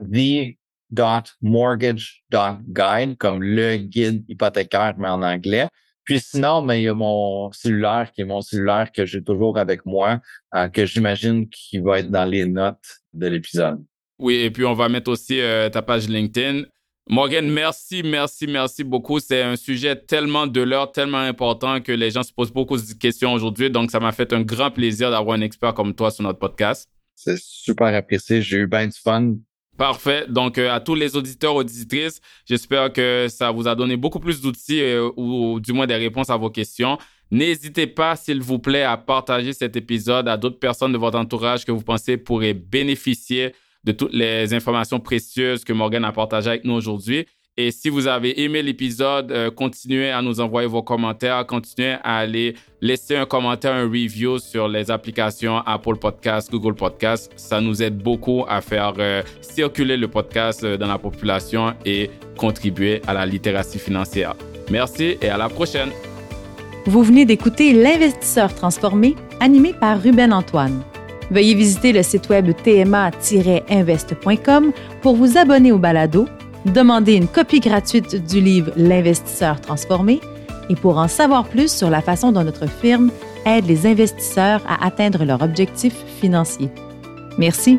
the.mortgage.guide, comme le guide hypothécaire, mais en anglais. Puis sinon, ben, il y a mon cellulaire qui est mon cellulaire que j'ai toujours avec moi, euh, que j'imagine qui va être dans les notes de l'épisode. Oui, et puis on va mettre aussi euh, ta page LinkedIn. Morgan, merci, merci, merci beaucoup. C'est un sujet tellement de l'heure, tellement important que les gens se posent beaucoup de questions aujourd'hui. Donc, ça m'a fait un grand plaisir d'avoir un expert comme toi sur notre podcast. C'est super apprécié. J'ai eu bien du fun. Parfait. Donc, euh, à tous les auditeurs, auditrices, j'espère que ça vous a donné beaucoup plus d'outils euh, ou du moins des réponses à vos questions. N'hésitez pas, s'il vous plaît, à partager cet épisode à d'autres personnes de votre entourage que vous pensez pourraient bénéficier de toutes les informations précieuses que Morgan a partagées avec nous aujourd'hui. Et si vous avez aimé l'épisode, euh, continuez à nous envoyer vos commentaires, continuez à aller laisser un commentaire, un review sur les applications Apple Podcast, Google Podcast. Ça nous aide beaucoup à faire euh, circuler le podcast euh, dans la population et contribuer à la littératie financière. Merci et à la prochaine. Vous venez d'écouter L'investisseur transformé, animé par Ruben Antoine. Veuillez visiter le site web tma-invest.com pour vous abonner au balado, demander une copie gratuite du livre L'investisseur transformé et pour en savoir plus sur la façon dont notre firme aide les investisseurs à atteindre leurs objectifs financiers. Merci.